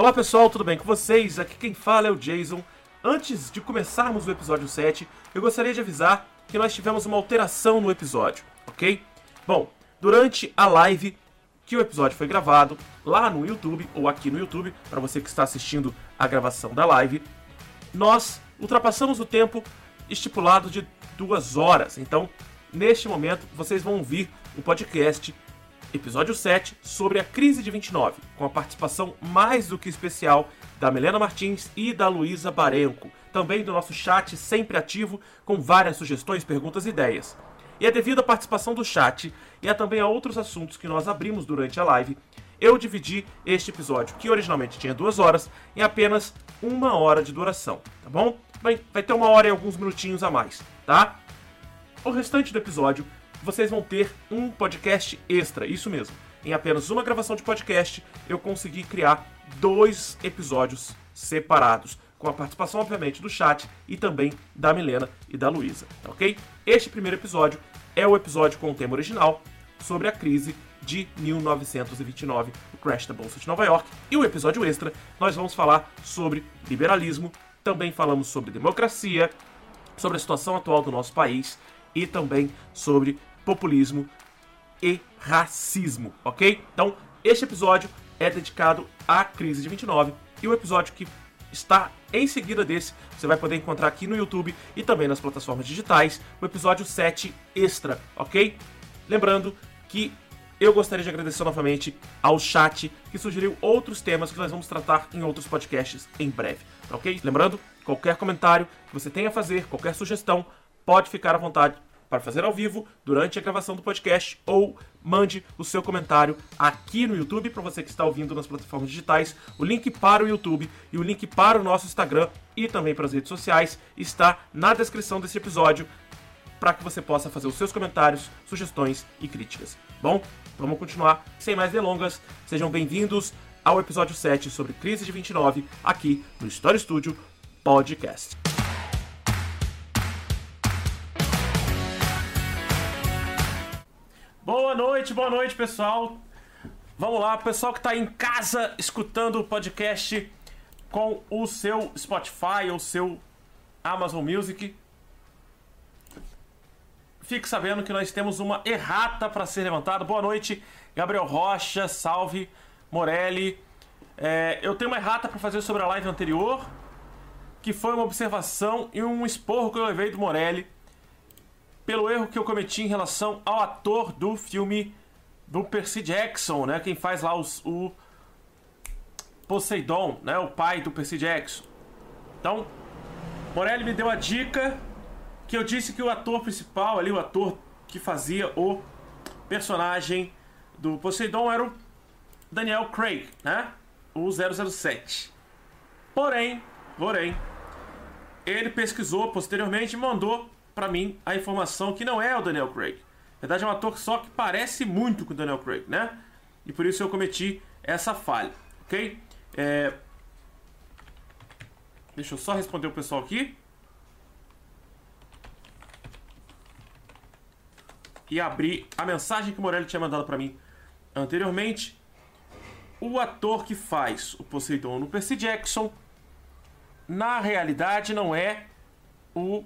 Olá pessoal, tudo bem com vocês? Aqui quem fala é o Jason. Antes de começarmos o episódio 7, eu gostaria de avisar que nós tivemos uma alteração no episódio, ok? Bom, durante a live que o episódio foi gravado lá no YouTube ou aqui no YouTube, para você que está assistindo a gravação da live, nós ultrapassamos o tempo estipulado de duas horas. Então, neste momento, vocês vão ouvir o podcast episódio 7 sobre a crise de 29, com a participação mais do que especial da Milena Martins e da Luísa Barenco, também do nosso chat sempre ativo com várias sugestões, perguntas e ideias. E é devido à participação do chat e a também a outros assuntos que nós abrimos durante a live, eu dividi este episódio, que originalmente tinha duas horas, em apenas uma hora de duração, tá bom? Vai, vai ter uma hora e alguns minutinhos a mais, tá? O restante do episódio vocês vão ter um podcast extra, isso mesmo. Em apenas uma gravação de podcast, eu consegui criar dois episódios separados, com a participação, obviamente, do chat e também da Milena e da Luísa, tá ok? Este primeiro episódio é o episódio com o tema original sobre a crise de 1929, o crash da Bolsa de Nova York. E o episódio extra, nós vamos falar sobre liberalismo, também falamos sobre democracia, sobre a situação atual do nosso país e também sobre populismo e racismo, ok? Então, este episódio é dedicado à crise de 29 e o episódio que está em seguida desse, você vai poder encontrar aqui no YouTube e também nas plataformas digitais, o episódio 7 extra, ok? Lembrando que eu gostaria de agradecer novamente ao chat que sugeriu outros temas que nós vamos tratar em outros podcasts em breve, tá ok? Lembrando, qualquer comentário que você tenha a fazer, qualquer sugestão, pode ficar à vontade para fazer ao vivo durante a gravação do podcast ou mande o seu comentário aqui no YouTube para você que está ouvindo nas plataformas digitais. O link para o YouTube e o link para o nosso Instagram e também para as redes sociais está na descrição desse episódio para que você possa fazer os seus comentários, sugestões e críticas. Bom, vamos continuar sem mais delongas. Sejam bem-vindos ao episódio 7 sobre crise de 29 aqui no Story Studio Podcast. Boa noite, boa noite, pessoal. Vamos lá, pessoal que está em casa escutando o podcast com o seu Spotify ou seu Amazon Music. Fique sabendo que nós temos uma errata para ser levantada. Boa noite, Gabriel Rocha, salve, Morelli. É, eu tenho uma errata para fazer sobre a live anterior, que foi uma observação e um esporro que eu levei do Morelli pelo erro que eu cometi em relação ao ator do filme do Percy Jackson, né? Quem faz lá os, o Poseidon, né? O pai do Percy Jackson. Então, Morelli me deu a dica que eu disse que o ator principal ali, o ator que fazia o personagem do Poseidon era o Daniel Craig, né? O 007. Porém, porém, ele pesquisou posteriormente e mandou para mim a informação que não é o Daniel Craig. Na verdade, é um ator só que parece muito com o Daniel Craig, né? E por isso eu cometi essa falha, ok? É... Deixa eu só responder o pessoal aqui. E abrir a mensagem que o Morelli tinha mandado para mim anteriormente. O ator que faz o Poseidon no Percy Jackson, na realidade, não é o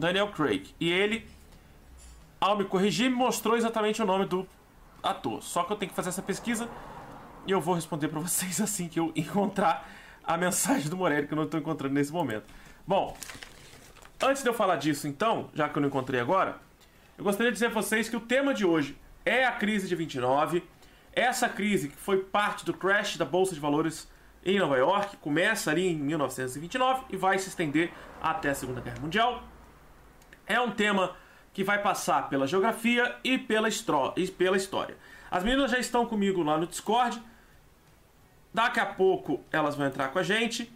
Daniel Craig. E ele, ao me corrigir, me mostrou exatamente o nome do ator. Só que eu tenho que fazer essa pesquisa e eu vou responder para vocês assim que eu encontrar a mensagem do Morelli, que eu não estou encontrando nesse momento. Bom, antes de eu falar disso, então, já que eu não encontrei agora, eu gostaria de dizer a vocês que o tema de hoje é a crise de 29. Essa crise que foi parte do crash da Bolsa de Valores em Nova York, começa ali em 1929 e vai se estender até a Segunda Guerra Mundial. É um tema que vai passar pela geografia e pela, e pela história. As meninas já estão comigo lá no Discord. Daqui a pouco elas vão entrar com a gente.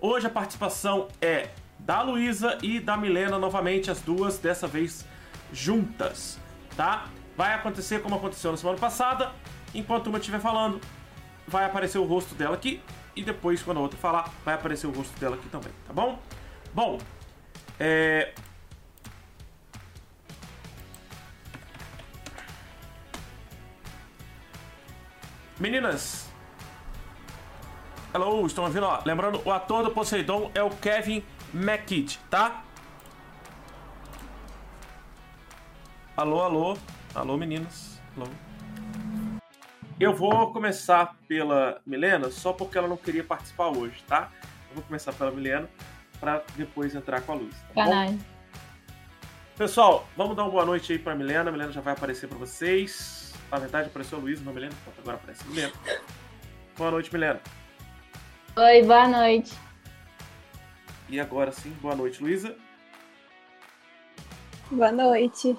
Hoje a participação é da Luísa e da Milena novamente, as duas dessa vez juntas, tá? Vai acontecer como aconteceu na semana passada. Enquanto uma estiver falando, vai aparecer o rosto dela aqui e depois quando a outra falar, vai aparecer o rosto dela aqui também, tá bom? Bom, é, Meninas, Hello, estão ouvindo? Ó, lembrando, o ator do Poseidon é o Kevin McKidd, tá? Alô, alô. Alô, meninas. Alô. Eu vou começar pela Milena, só porque ela não queria participar hoje, tá? Eu vou começar pela Milena, para depois entrar com a Luz. Tá? Pessoal, vamos dar uma boa noite aí pra Milena. A Milena já vai aparecer para vocês. Na verdade, apareceu a Luísa, não Milena. Agora aparece a Milena. Boa noite, Milena. Oi, boa noite. E agora sim, boa noite, Luísa. Boa noite.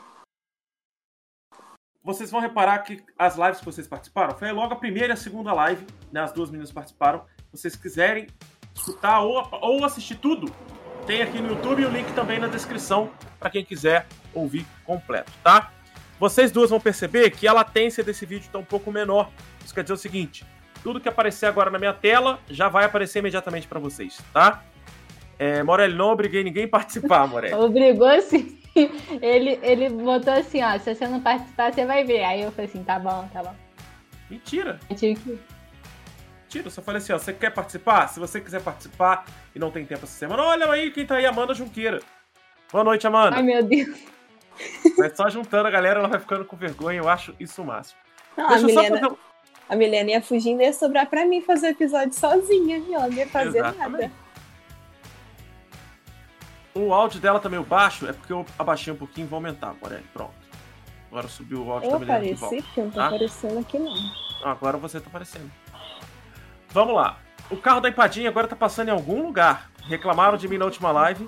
Vocês vão reparar que as lives que vocês participaram foi logo a primeira e a segunda live, né? As duas meninas participaram. Se vocês quiserem escutar ou, ou assistir tudo, tem aqui no YouTube e o link também na descrição para quem quiser ouvir completo, tá? Vocês duas vão perceber que a latência desse vídeo está um pouco menor. Isso quer dizer o seguinte: tudo que aparecer agora na minha tela já vai aparecer imediatamente para vocês, tá? É, Morelli, não obriguei ninguém a participar, Morelli. Obrigou sim. Ele, ele botou assim, ó, se você não participar, você vai ver. Aí eu falei assim, tá bom, tá bom. Mentira. Eu tive que... Mentira, eu só falei assim, ó, você quer participar? Se você quiser participar e não tem tempo essa semana, olha aí quem tá aí, Amanda Junqueira. Boa noite, Amanda. Ai, meu Deus. Mas só juntando a galera, ela vai ficando com vergonha, eu acho isso o máximo. Não, Deixa a Milena, fazer... a Milena ia fugindo e ia sobrar pra mim fazer o episódio sozinha, e ela não ia fazer Exatamente. nada. O áudio dela tá meio baixo, é porque eu abaixei um pouquinho e vou aumentar, Morelli. Pronto. Agora subiu o áudio eu da Milena apareci, volta. que eu não tá? aparecendo aqui não. Agora você tá aparecendo. Vamos lá. O carro da empadinha agora tá passando em algum lugar. Reclamaram de mim na última live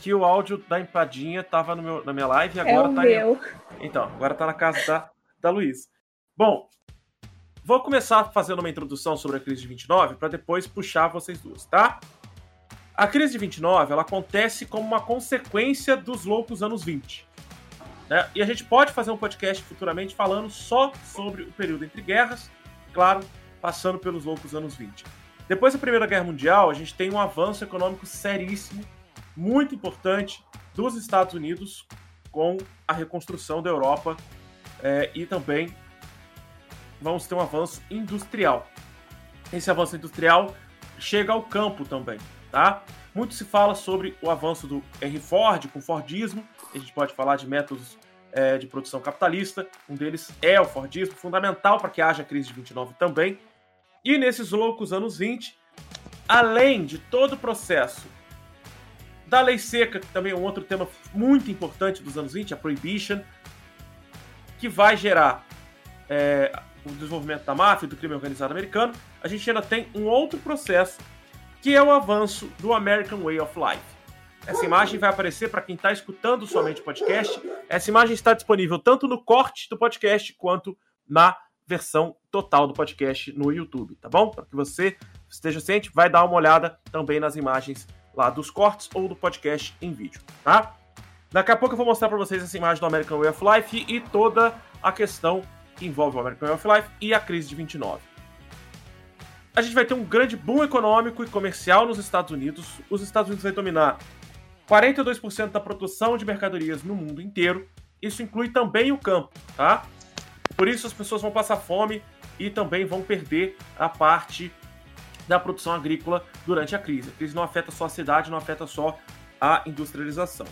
que o áudio da empadinha tava no meu, na minha live e agora é tá meu. Em... Então, agora tá na casa da, da Luiz. Bom, vou começar fazendo uma introdução sobre a crise de 29 para depois puxar vocês duas, tá? A crise de 29 ela acontece como uma consequência dos loucos anos 20. Né? E a gente pode fazer um podcast futuramente falando só sobre o período entre guerras, claro, passando pelos loucos anos 20. Depois da Primeira Guerra Mundial, a gente tem um avanço econômico seríssimo, muito importante, dos Estados Unidos com a reconstrução da Europa é, e também vamos ter um avanço industrial. Esse avanço industrial chega ao campo também tá? Muito se fala sobre o avanço do Henry Ford com o Fordismo, a gente pode falar de métodos é, de produção capitalista, um deles é o Fordismo, fundamental para que haja a crise de 29 também. E nesses loucos anos 20, além de todo o processo da lei seca, que também é um outro tema muito importante dos anos 20, a Prohibition, que vai gerar é, o desenvolvimento da máfia e do crime organizado americano, a gente ainda tem um outro processo que é o avanço do American Way of Life. Essa imagem vai aparecer para quem está escutando somente o podcast. Essa imagem está disponível tanto no corte do podcast quanto na versão total do podcast no YouTube, tá bom? Para que você esteja ciente, vai dar uma olhada também nas imagens lá dos cortes ou do podcast em vídeo, tá? Daqui a pouco eu vou mostrar para vocês essa imagem do American Way of Life e toda a questão que envolve o American Way of Life e a crise de 29 a gente vai ter um grande boom econômico e comercial nos Estados Unidos. Os Estados Unidos vai dominar 42% da produção de mercadorias no mundo inteiro. Isso inclui também o campo, tá? Por isso as pessoas vão passar fome e também vão perder a parte da produção agrícola durante a crise. A crise não afeta só a cidade, não afeta só a industrialização.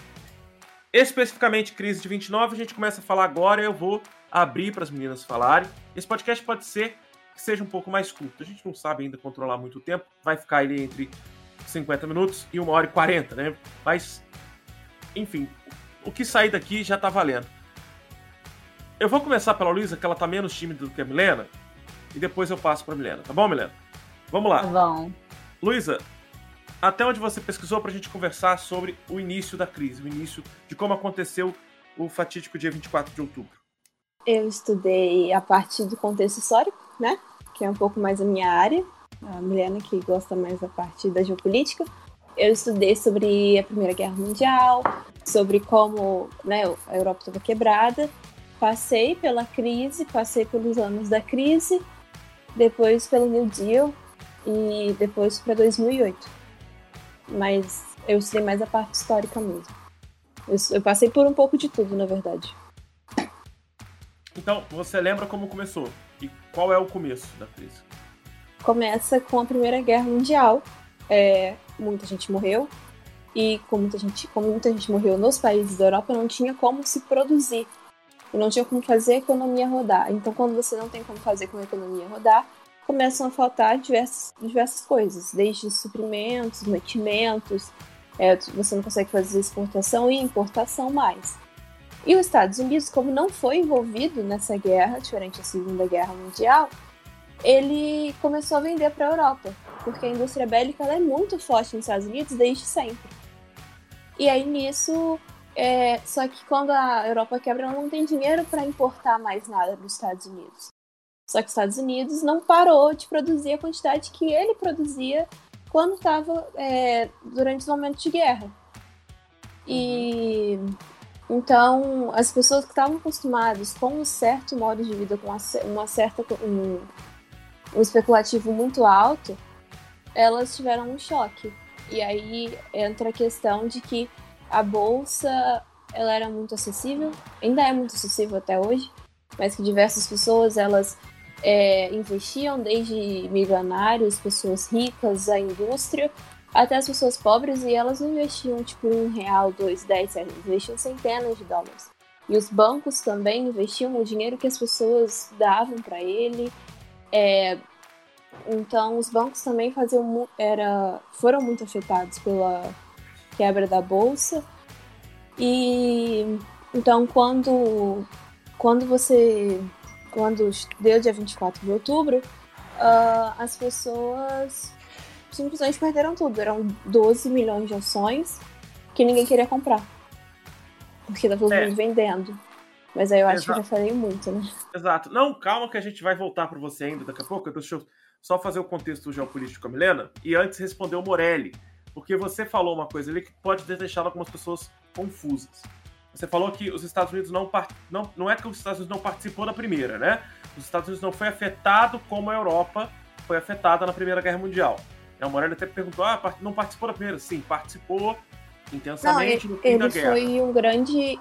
Especificamente crise de 29, a gente começa a falar agora, eu vou abrir para as meninas falarem. Esse podcast pode ser que seja um pouco mais curto. A gente não sabe ainda controlar muito tempo, vai ficar ali entre 50 minutos e 1 hora e 40, né? Mas, enfim, o que sair daqui já tá valendo. Eu vou começar pela Luísa, que ela tá menos tímida do que a Milena, e depois eu passo pra Milena, tá bom, Milena? Vamos lá. Tá bom. Luísa, até onde você pesquisou pra gente conversar sobre o início da crise, o início de como aconteceu o fatídico dia 24 de outubro? Eu estudei a partir do contexto histórico, né? Que é um pouco mais a minha área. A Milena, que gosta mais da parte da geopolítica. Eu estudei sobre a Primeira Guerra Mundial, sobre como né, a Europa estava quebrada. Passei pela crise, passei pelos anos da crise, depois pelo New Deal e depois para 2008. Mas eu estudei mais a parte histórica mesmo. Eu, eu passei por um pouco de tudo, na verdade. Então, você lembra como começou? E qual é o começo da crise? começa com a Primeira Guerra Mundial. É, muita gente morreu, e como muita, gente, como muita gente morreu nos países da Europa, não tinha como se produzir. E não tinha como fazer a economia rodar. Então, quando você não tem como fazer com a economia rodar, começam a faltar diversas, diversas coisas, desde suprimentos, mantimentos, é, você não consegue fazer exportação e importação mais. E os Estados Unidos, como não foi envolvido nessa guerra, diferente da Segunda Guerra Mundial, ele começou a vender para a Europa, porque a indústria bélica é muito forte nos Estados Unidos desde sempre. E aí nisso, é, só que quando a Europa quebra, ela não tem dinheiro para importar mais nada dos Estados Unidos. Só que os Estados Unidos não parou de produzir a quantidade que ele produzia quando estava é, durante os momentos de guerra. E então as pessoas que estavam acostumadas com um certo modo de vida, com uma certa um, um especulativo muito alto, elas tiveram um choque. E aí entra a questão de que a bolsa ela era muito acessível, ainda é muito acessível até hoje, mas que diversas pessoas elas é, investiam, desde milionários, pessoas ricas, a indústria, até as pessoas pobres, e elas não investiam tipo um real, dois, dez reais, investiam centenas de dólares. E os bancos também investiam o dinheiro que as pessoas davam para ele. É, então, os bancos também faziam, era, foram muito afetados pela quebra da bolsa. E então, quando, quando você. Quando deu dia 24 de outubro, uh, as pessoas simplesmente perderam tudo. Eram 12 milhões de ações que ninguém queria comprar. Porque tá todo é. mundo vendendo. Mas aí eu acho Exato. que já falei muito, né? Exato. Não, calma que a gente vai voltar para você ainda daqui a pouco. Deixa eu só fazer o contexto geopolítico com a Milena e antes responder o Morelli, porque você falou uma coisa ali que pode ter deixado algumas pessoas confusas. Você falou que os Estados Unidos não, não não é que os Estados Unidos não participou da primeira, né? Os Estados Unidos não foi afetado como a Europa foi afetada na Primeira Guerra Mundial. O Morelli até perguntou: ah, não participou da primeira? Sim, participou intensamente não, no fim ele da guerra. Ele foi um grande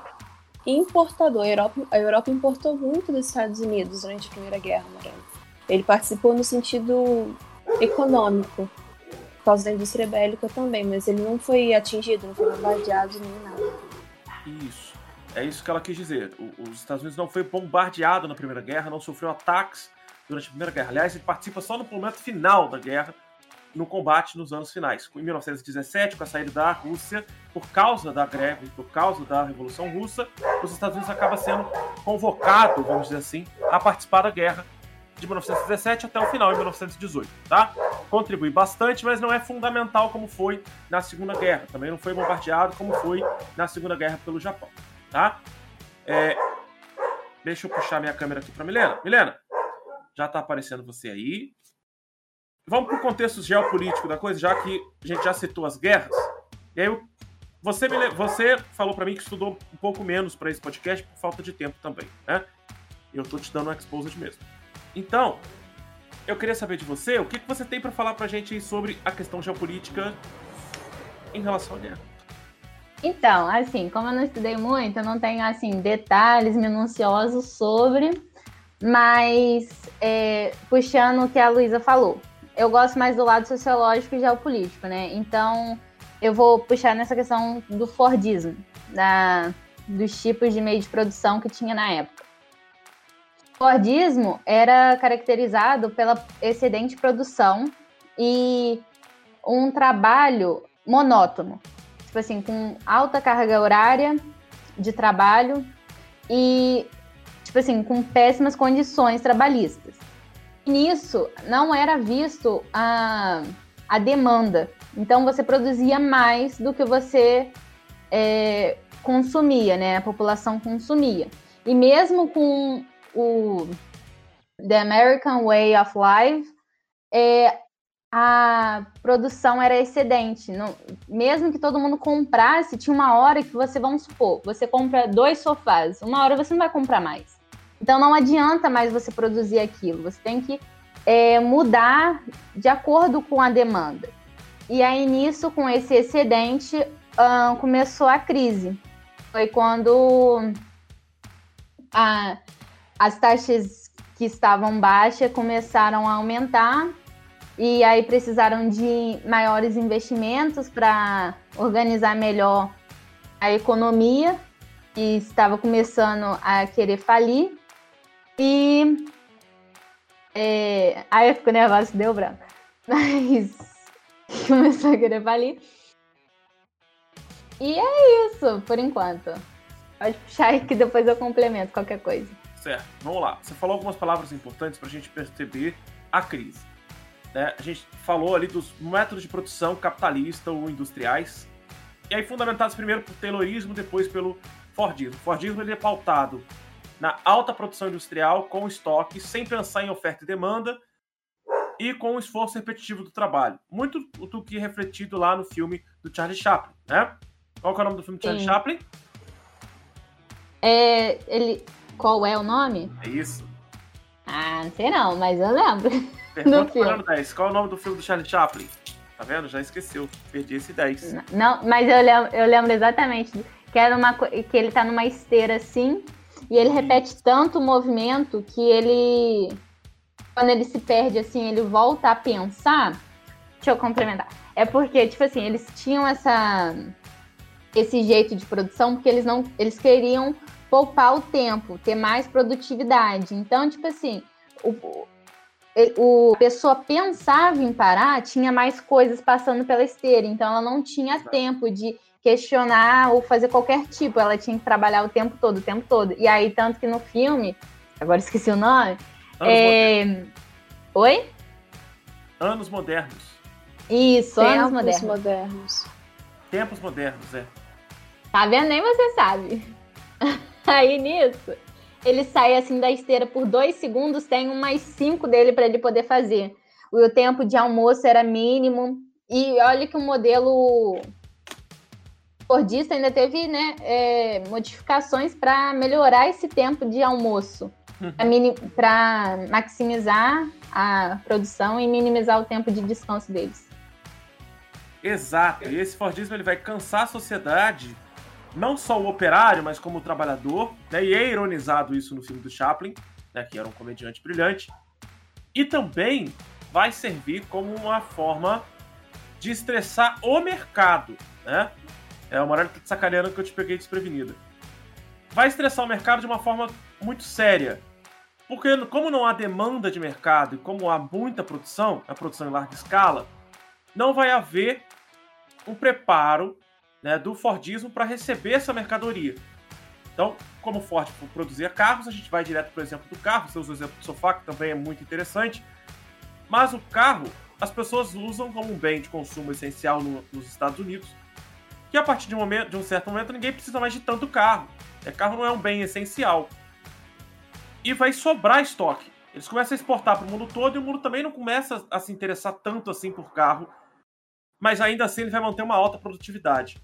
importador. A Europa, a Europa importou muito dos Estados Unidos durante a Primeira Guerra, Morelli. Ele participou no sentido econômico, por causa da indústria bélica também, mas ele não foi atingido, não foi bombardeado nem nada. Isso. É isso que ela quis dizer. O, os Estados Unidos não foi bombardeado na Primeira Guerra, não sofreu ataques durante a Primeira Guerra. Aliás, ele participa só no momento final da guerra, no combate nos anos finais. Em 1917, com a saída da Rússia, por causa da greve, por causa da Revolução Russa, os Estados Unidos acaba sendo convocado, vamos dizer assim, a participar da guerra de 1917 até o final, em 1918, tá? Contribui bastante, mas não é fundamental como foi na Segunda Guerra. Também não foi bombardeado como foi na Segunda Guerra pelo Japão, tá? É... Deixa eu puxar minha câmera aqui para Milena. Milena, já tá aparecendo você aí. Vamos pro contexto geopolítico da coisa, já que a gente já citou as guerras. E aí, você, me... você falou para mim que estudou um pouco menos para esse podcast por falta de tempo também, né? Eu tô te dando um exposed mesmo. Então, eu queria saber de você, o que, que você tem para falar pra gente sobre a questão geopolítica em relação à guerra? Então, assim, como eu não estudei muito, eu não tenho, assim, detalhes minuciosos sobre, mas é, puxando o que a Luísa falou, eu gosto mais do lado sociológico e geopolítico, né? Então, eu vou puxar nessa questão do Fordismo, da, dos tipos de meio de produção que tinha na época. Fordismo era caracterizado pela excedente produção e um trabalho monótono, tipo assim, com alta carga horária de trabalho e, tipo assim, com péssimas condições trabalhistas. Nisso não era visto a, a demanda. Então você produzia mais do que você é, consumia, né? A população consumia. E mesmo com o The American Way of Life, é, a produção era excedente. Não, mesmo que todo mundo comprasse, tinha uma hora que você, vamos supor, você compra dois sofás, uma hora você não vai comprar mais. Então não adianta mais você produzir aquilo, você tem que é, mudar de acordo com a demanda. E aí nisso, com esse excedente, uh, começou a crise. Foi quando a, as taxas que estavam baixas começaram a aumentar e aí precisaram de maiores investimentos para organizar melhor a economia e estava começando a querer falir. E é, aí eu fico nervosa, deu branco. Mas começou a querer falir. E é isso, por enquanto. Pode puxar aí que depois eu complemento qualquer coisa. Certo, vamos lá. Você falou algumas palavras importantes para a gente perceber a crise. Né? A gente falou ali dos métodos de produção capitalista ou industriais, e aí fundamentados primeiro por Taylorismo, depois pelo Fordismo. O Fordismo ele é pautado na alta produção industrial com estoque, sem pensar em oferta e demanda, e com o esforço repetitivo do trabalho. Muito do que é refletido lá no filme do Charlie Chaplin, né? Qual é o nome do filme do Charlie. Chaplin? É, ele, qual é o nome? É isso. Ah, não sei não, mas eu lembro. Pergunta filme. 10. Qual é o nome do filme do Charlie Chaplin? Tá vendo? Já esqueceu. Perdi esse 10. Não, mas eu lembro, eu lembro exatamente que era uma que ele tá numa esteira assim e ele repete tanto o movimento que ele quando ele se perde assim, ele volta a pensar. Deixa eu complementar. É porque, tipo assim, eles tinham essa esse jeito de produção porque eles não eles queriam poupar o tempo, ter mais produtividade. Então, tipo assim, o, o a pessoa pensava em parar, tinha mais coisas passando pela esteira, então ela não tinha tempo de questionar ou fazer qualquer tipo, ela tinha que trabalhar o tempo todo, o tempo todo. E aí, tanto que no filme, agora esqueci o nome. É... Oi? Anos modernos. Isso, Tempos anos modernos. modernos. Tempos modernos, é. Tá vendo? Nem você sabe. Aí nisso, ele sai assim da esteira por dois segundos, tem umas cinco dele para ele poder fazer. O tempo de almoço era mínimo. E olha que o modelo Fordista ainda teve né, é, modificações para melhorar esse tempo de almoço, para uhum. maximizar a produção e minimizar o tempo de descanso deles. Exato. E esse Fordismo ele vai cansar a sociedade não só o operário, mas como o trabalhador, né? E é ironizado isso no filme do Chaplin, né? Que era um comediante brilhante. E também vai servir como uma forma de estressar o mercado, né? É Morales tá te sacaneando que eu te peguei desprevenida. Vai estressar o mercado de uma forma muito séria. Porque como não há demanda de mercado e como há muita produção, a produção em larga escala, não vai haver um preparo né, do Fordismo para receber essa mercadoria. Então, como Ford produzia carros, a gente vai direto para o exemplo do carro, você usa o exemplo do sofá, que também é muito interessante. Mas o carro, as pessoas usam como um bem de consumo essencial no, nos Estados Unidos, que a partir de um, momento, de um certo momento ninguém precisa mais de tanto carro. É, carro não é um bem essencial. E vai sobrar estoque. Eles começam a exportar para o mundo todo e o mundo também não começa a se interessar tanto assim por carro, mas ainda assim ele vai manter uma alta produtividade.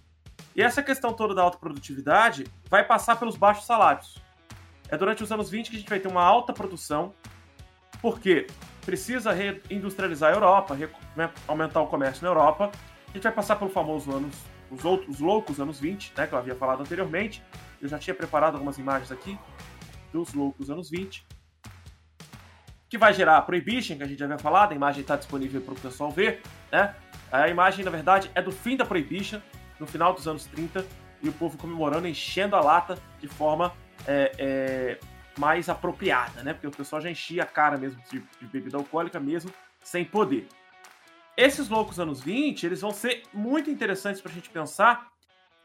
E essa questão toda da alta produtividade vai passar pelos baixos salários. É durante os anos 20 que a gente vai ter uma alta produção, porque precisa reindustrializar a Europa, né, aumentar o comércio na Europa. A gente vai passar pelo famoso anos, os outros loucos anos 20, né, que eu havia falado anteriormente. Eu já tinha preparado algumas imagens aqui dos loucos anos 20. Que vai gerar a Prohibition, que a gente já havia falado, a imagem está disponível para o pessoal ver. Né? A imagem, na verdade, é do fim da Prohibition, no final dos anos 30 e o povo comemorando, enchendo a lata de forma é, é, mais apropriada, né? Porque o pessoal já enchia a cara mesmo de, de bebida alcoólica mesmo, sem poder. Esses loucos anos 20, eles vão ser muito interessantes para a gente pensar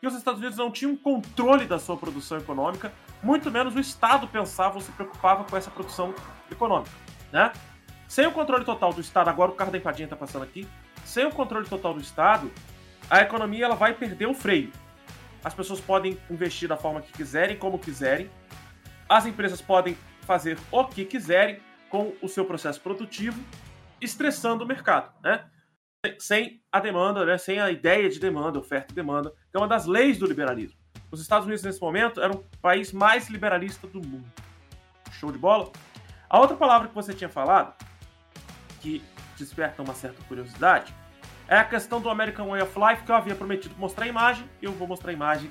que os Estados Unidos não tinham controle da sua produção econômica, muito menos o Estado pensava ou se preocupava com essa produção econômica, né? Sem o controle total do Estado, agora o carro da empadinha está passando aqui, sem o controle total do Estado, a economia ela vai perder o freio. As pessoas podem investir da forma que quiserem, como quiserem. As empresas podem fazer o que quiserem com o seu processo produtivo, estressando o mercado, né? Sem a demanda, né? sem a ideia de demanda, oferta e demanda, que é uma das leis do liberalismo. Os Estados Unidos, nesse momento, eram o país mais liberalista do mundo. Show de bola? A outra palavra que você tinha falado, que desperta uma certa curiosidade, é a questão do American Way of Life, que eu havia prometido mostrar a imagem. Eu vou mostrar a imagem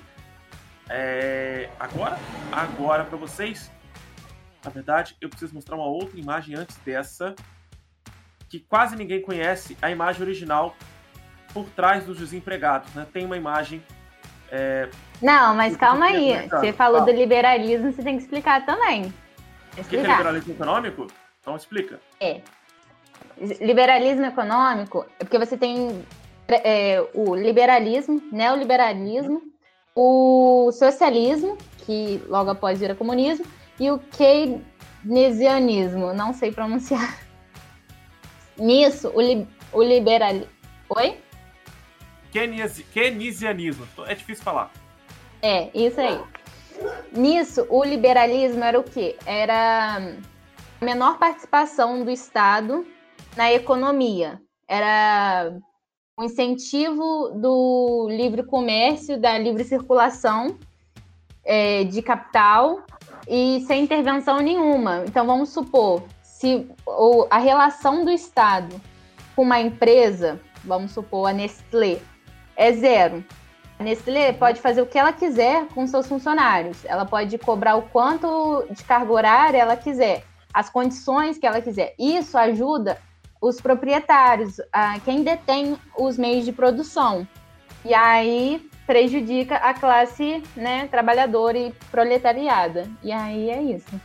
é, agora, agora para vocês. Na verdade, eu preciso mostrar uma outra imagem antes dessa. que quase ninguém conhece a imagem original por trás dos desempregados. Né? Tem uma imagem. É... Não, mas calma aí. Você falou do liberalismo, você tem que explicar também. O que, que é liberalismo econômico? Então explica. É. Liberalismo econômico é porque você tem é, o liberalismo, neoliberalismo, o socialismo, que logo após vira comunismo, e o keynesianismo, não sei pronunciar. Nisso, o, li, o liberalismo. Oi? Keynesianismo. É difícil falar. É, isso aí. Nisso, o liberalismo era o quê? Era a menor participação do Estado na economia. Era o incentivo do livre comércio, da livre circulação é, de capital e sem intervenção nenhuma. Então, vamos supor, se ou, a relação do Estado com uma empresa, vamos supor a Nestlé, é zero. A Nestlé pode fazer o que ela quiser com seus funcionários. Ela pode cobrar o quanto de carga horária ela quiser, as condições que ela quiser. Isso ajuda os proprietários, a quem detém os meios de produção. E aí prejudica a classe né, trabalhadora e proletariada. E aí é isso.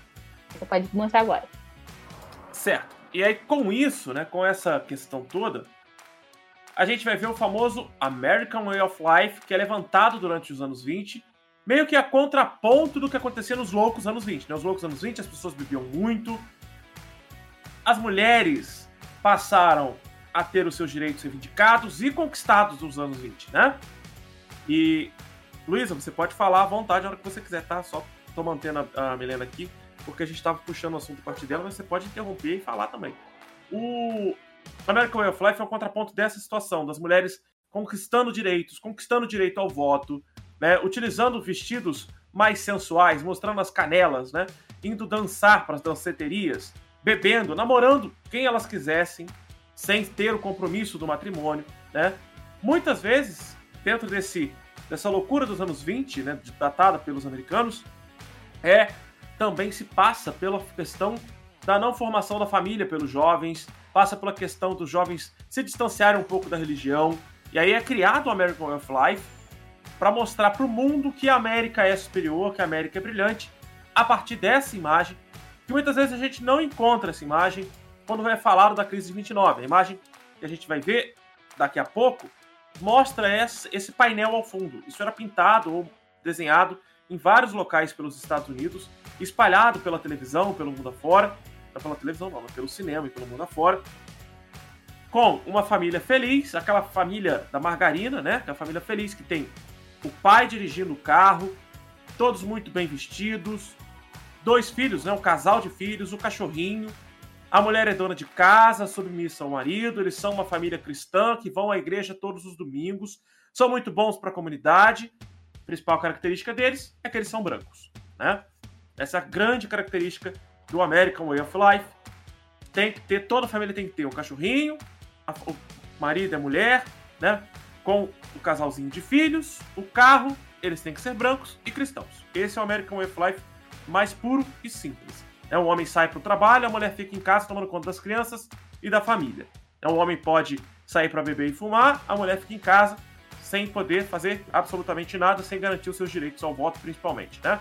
Você pode mostrar agora. Certo. E aí, com isso, né, com essa questão toda, a gente vai ver o famoso American Way of Life, que é levantado durante os anos 20, meio que a contraponto do que acontecia nos loucos anos 20. Né? Os loucos anos 20, as pessoas bebiam muito, as mulheres passaram a ter os seus direitos reivindicados e conquistados nos anos 20, né? E, Luísa, você pode falar à vontade na hora que você quiser, tá? Só tô mantendo a, a Milena aqui, porque a gente tava puxando o assunto a partir dela, mas você pode interromper e falar também. O American Way of Life é um contraponto dessa situação, das mulheres conquistando direitos, conquistando direito ao voto, né? Utilizando vestidos mais sensuais, mostrando as canelas, né? Indo dançar para as danceterias, bebendo, namorando quem elas quisessem, sem ter o compromisso do matrimônio, né? Muitas vezes, dentro desse, dessa loucura dos anos 20, né, datada pelos americanos, é também se passa pela questão da não formação da família pelos jovens, passa pela questão dos jovens se distanciarem um pouco da religião, e aí é criado o American Way of Life para mostrar para o mundo que a América é superior, que a América é brilhante, a partir dessa imagem que muitas vezes a gente não encontra essa imagem quando vai falar da crise de 29. A imagem que a gente vai ver daqui a pouco mostra esse painel ao fundo. Isso era pintado ou desenhado em vários locais pelos Estados Unidos, espalhado pela televisão, pelo mundo afora, não pela televisão não, mas pelo cinema e pelo mundo afora, com uma família feliz, aquela família da margarina, né? Aquela família feliz que tem o pai dirigindo o carro, todos muito bem vestidos, dois filhos, né? Um casal de filhos, o cachorrinho. A mulher é dona de casa, submissa ao marido. Eles são uma família cristã que vão à igreja todos os domingos. São muito bons para a comunidade. A principal característica deles é que eles são brancos, né? Essa é a grande característica do American Way of Life. Tem que ter, toda família tem que ter um cachorrinho, a, o marido a mulher, né? Com o casalzinho de filhos, o carro, eles têm que ser brancos e cristãos. Esse é o American Way of Life mais puro e simples. É, o homem sai para o trabalho, a mulher fica em casa tomando conta das crianças e da família. É, o homem pode sair para beber e fumar, a mulher fica em casa sem poder fazer absolutamente nada, sem garantir os seus direitos ao voto, principalmente, né?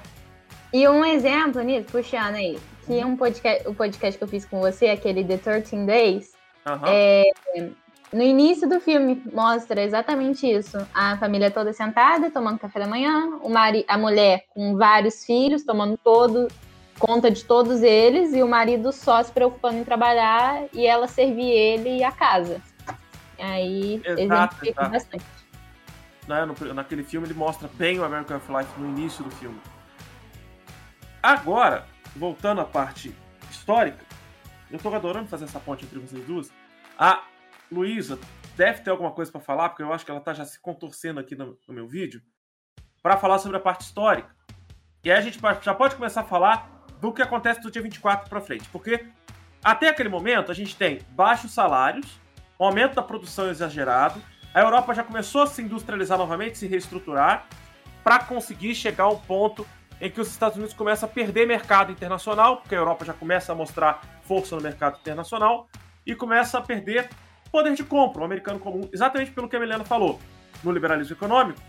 E um exemplo nisso, puxando aí, que um podcast, o podcast que eu fiz com você, aquele The 13 Days, uhum. é, no início do filme mostra exatamente isso. A família toda sentada, tomando café da manhã, o mari, a mulher com vários filhos, tomando todo conta de todos eles, e o marido só se preocupando em trabalhar e ela servir ele e a casa. Aí exato, exemplifica bastante. Né, no, naquele filme ele mostra bem o American Life no início do filme. Agora, voltando à parte histórica, eu tô adorando fazer essa ponte entre vocês duas. A Luísa deve ter alguma coisa para falar, porque eu acho que ela tá já se contorcendo aqui no, no meu vídeo, para falar sobre a parte histórica. E aí a gente já pode começar a falar do que acontece do dia 24 para frente, porque até aquele momento a gente tem baixos salários, um aumento da produção exagerado, a Europa já começou a se industrializar novamente, se reestruturar, para conseguir chegar ao ponto em que os Estados Unidos começam a perder mercado internacional, porque a Europa já começa a mostrar força no mercado internacional, e começa a perder poder de compra, o americano comum, exatamente pelo que a Milena falou. No liberalismo econômico,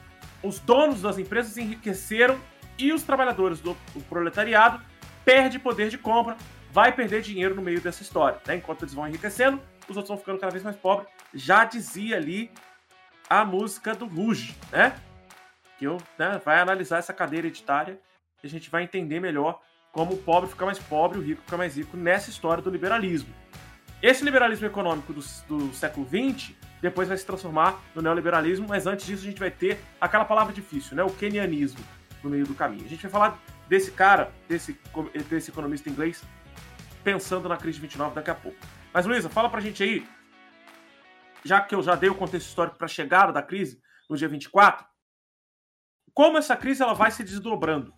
os donos das empresas enriqueceram e os trabalhadores do proletariado perdem poder de compra, vai perder dinheiro no meio dessa história. Né? Enquanto eles vão enriquecendo, os outros vão ficando cada vez mais pobres. Já dizia ali a música do Ruge, né? Que eu, né, vai analisar essa cadeia hereditária e a gente vai entender melhor como o pobre fica mais pobre o rico fica mais rico nessa história do liberalismo. Esse liberalismo econômico do, do século XX depois vai se transformar no neoliberalismo, mas antes disso a gente vai ter aquela palavra difícil, né? O kenianismo no meio do caminho. A gente vai falar desse cara, desse, desse economista inglês, pensando na crise de 29 daqui a pouco. Mas Luísa, fala pra gente aí, já que eu já dei o contexto histórico para a chegada da crise no dia 24, como essa crise ela vai se desdobrando?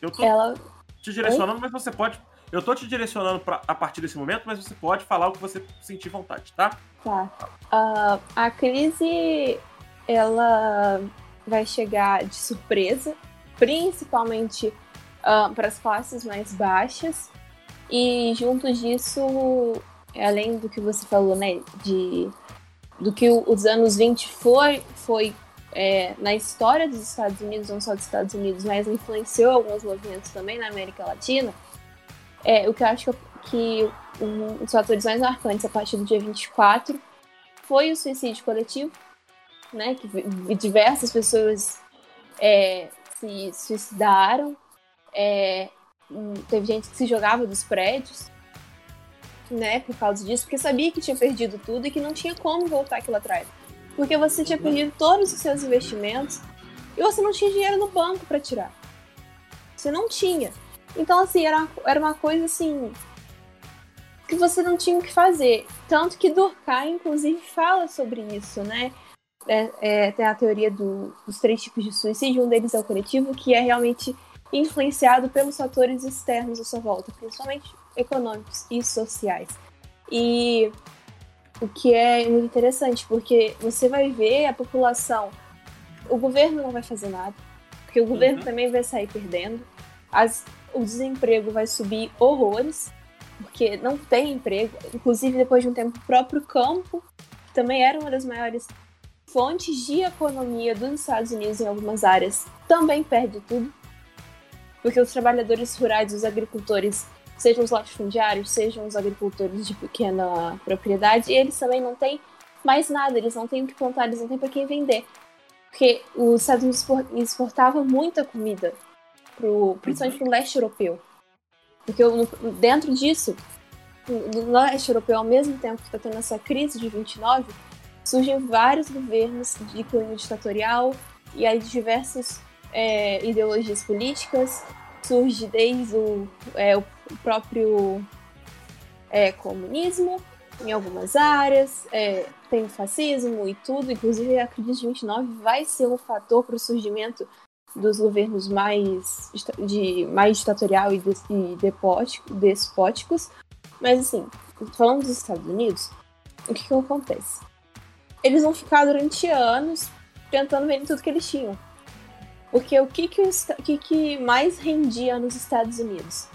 Eu tô ela... te direcionando, Oi? mas você pode. Eu tô te direcionando pra, a partir desse momento, mas você pode falar o que você sentir vontade, tá? Tá. Uh, a crise, ela vai chegar de surpresa, principalmente uh, para as classes mais baixas. E junto disso, além do que você falou, né, de do que os anos 20 foi, foi é, na história dos Estados Unidos, não só dos Estados Unidos, mas influenciou alguns movimentos também na América Latina, é, o que eu acho que um dos fatores mais marcantes a partir do dia 24 foi o suicídio coletivo, né, que diversas pessoas é, se suicidaram, é, teve gente que se jogava dos prédios, né, por causa disso, porque sabia que tinha perdido tudo e que não tinha como voltar aquilo atrás. Porque você tinha perdido todos os seus investimentos e você não tinha dinheiro no banco para tirar. Você não tinha. Então, assim, era, era uma coisa assim. que você não tinha o que fazer. Tanto que Durkheim, inclusive, fala sobre isso, né? É, é, tem a teoria do, dos três tipos de suicídio, um deles é o coletivo, que é realmente influenciado pelos fatores externos à sua volta, principalmente econômicos e sociais. E o que é muito interessante, porque você vai ver a população, o governo não vai fazer nada, porque o governo uhum. também vai sair perdendo, as, o desemprego vai subir horrores, porque não tem emprego, inclusive depois de um tempo o próprio campo, que também era uma das maiores fontes de economia dos Estados Unidos em algumas áreas, também perde tudo, porque os trabalhadores rurais, os agricultores sejam os latifundiários, sejam os agricultores de pequena propriedade, eles também não têm mais nada, eles não têm o que plantar, eles não têm para quem vender. Porque os Estados Unidos exportavam muita comida, pro, principalmente para o leste europeu. Porque dentro disso, no leste europeu, ao mesmo tempo que está tendo essa crise de 29, surgem vários governos de cunho ditatorial e aí diversas é, ideologias políticas. Surge desde o, é, o próprio é, comunismo em algumas áreas, é, tem o fascismo e tudo, inclusive a crise de 29 vai ser um fator para o surgimento dos governos mais, de, mais ditatorial e, e despóticos. Mas assim, falando dos Estados Unidos, o que, que acontece? Eles vão ficar durante anos tentando vender tudo que eles tinham. Porque o que, que, que, que mais rendia nos Estados Unidos?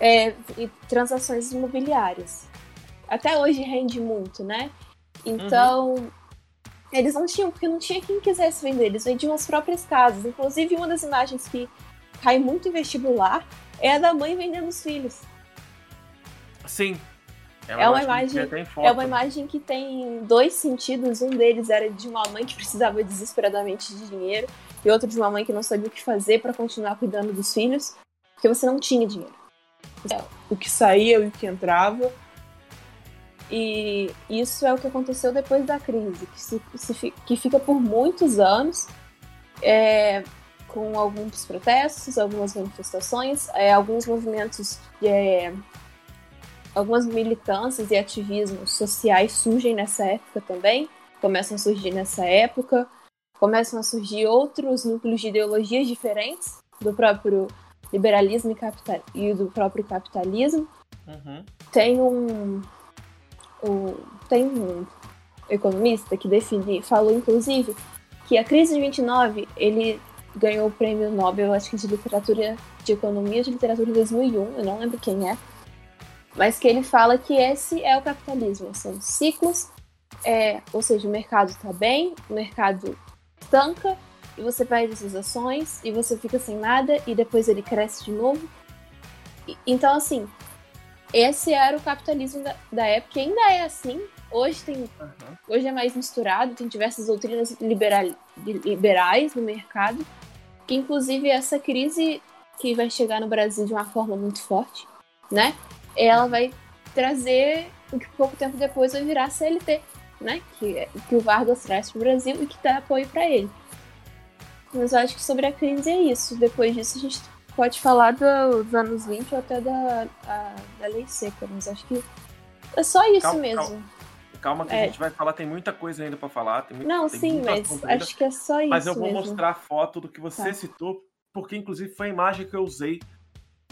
é, transações imobiliárias. Até hoje rende muito, né? Então, uhum. Eles não tinham, porque não tinha quem quisesse vender, eles vendiam as próprias casas. Inclusive, uma das imagens que cai muito em vestibular é a da mãe vendendo os filhos. Sim. É uma, é uma imagem, é uma imagem que tem dois sentidos. Um deles era de uma mãe que precisava desesperadamente de dinheiro e outro de uma mãe que não sabia o que fazer para continuar cuidando dos filhos, porque você não tinha dinheiro o que saía e o que entrava. E isso é o que aconteceu depois da crise, que, se, se, que fica por muitos anos, é, com alguns protestos, algumas manifestações, é, alguns movimentos, é, algumas militâncias e ativismos sociais surgem nessa época também, começam a surgir nessa época, começam a surgir outros núcleos de ideologias diferentes do próprio liberalismo e, capital, e do próprio capitalismo. Uhum. Tem um, um, tem um economista que define, falou inclusive que a crise de 29 ele ganhou o prêmio Nobel, acho que de literatura, de economia de literatura em 2001, eu não lembro quem é, mas que ele fala que esse é o capitalismo, são ciclos, é, ou seja, o mercado está bem, o mercado estanca, e você perde suas ações, e você fica sem nada, e depois ele cresce de novo. E, então, assim, esse era o capitalismo da, da época, e ainda é assim. Hoje tem, uhum. hoje é mais misturado, tem diversas doutrinas liberal, liberais no mercado, que inclusive essa crise que vai chegar no Brasil de uma forma muito forte, né? Ela vai trazer o que pouco tempo depois vai virar CLT, né? Que, que o Vargas traz para o Brasil e que dá apoio para ele. Mas eu acho que sobre a crise é isso. Depois disso a gente pode falar dos anos 20 ou até da, a, da lei seca, mas acho que é só isso calma, mesmo. Calma, calma que é. a gente vai falar, tem muita coisa ainda para falar. Muito, Não, sim, mas acho que é só isso. Mas eu vou mesmo. mostrar a foto do que você tá. citou, porque inclusive foi a imagem que eu usei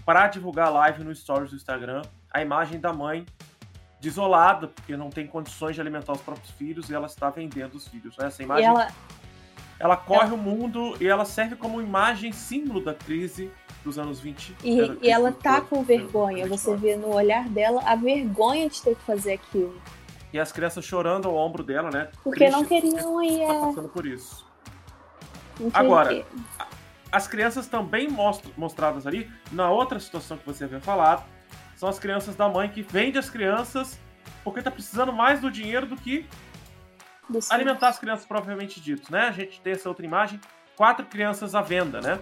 para divulgar a live no Stories do Instagram. A imagem da mãe desolada, porque não tem condições de alimentar os próprios filhos e ela está vendendo os filhos. Né? Essa imagem. Ela... ela... corre ela... o mundo e ela serve como imagem símbolo da crise dos anos 20. E, e ela tá com vergonha. Você vê no olhar dela a vergonha de ter que fazer aquilo. E as crianças chorando ao ombro dela, né? Porque não queriam ir. Tá passando por isso. Agora, as crianças também mostradas ali, na outra situação que você havia falado, são as crianças da mãe que vende as crianças porque tá precisando mais do dinheiro do que do alimentar as crianças propriamente dito, né? A gente tem essa outra imagem, quatro crianças à venda, né?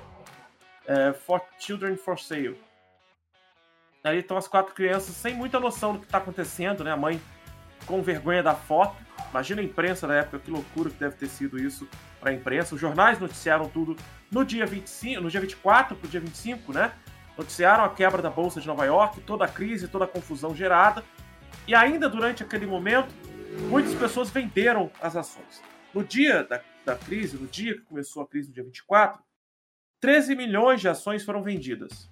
É, for Children for Sale. Ali estão as quatro crianças sem muita noção do que está acontecendo, né? A mãe com vergonha da foto. Imagina a imprensa na época, que loucura que deve ter sido isso para a imprensa. Os jornais noticiaram tudo no dia 25, no dia 24 para o dia 25, né? Noticiaram a quebra da Bolsa de Nova York, toda a crise, toda a confusão gerada. E ainda durante aquele momento, muitas pessoas venderam as ações. No dia da, da crise, no dia que começou a crise, no dia 24, 13 milhões de ações foram vendidas.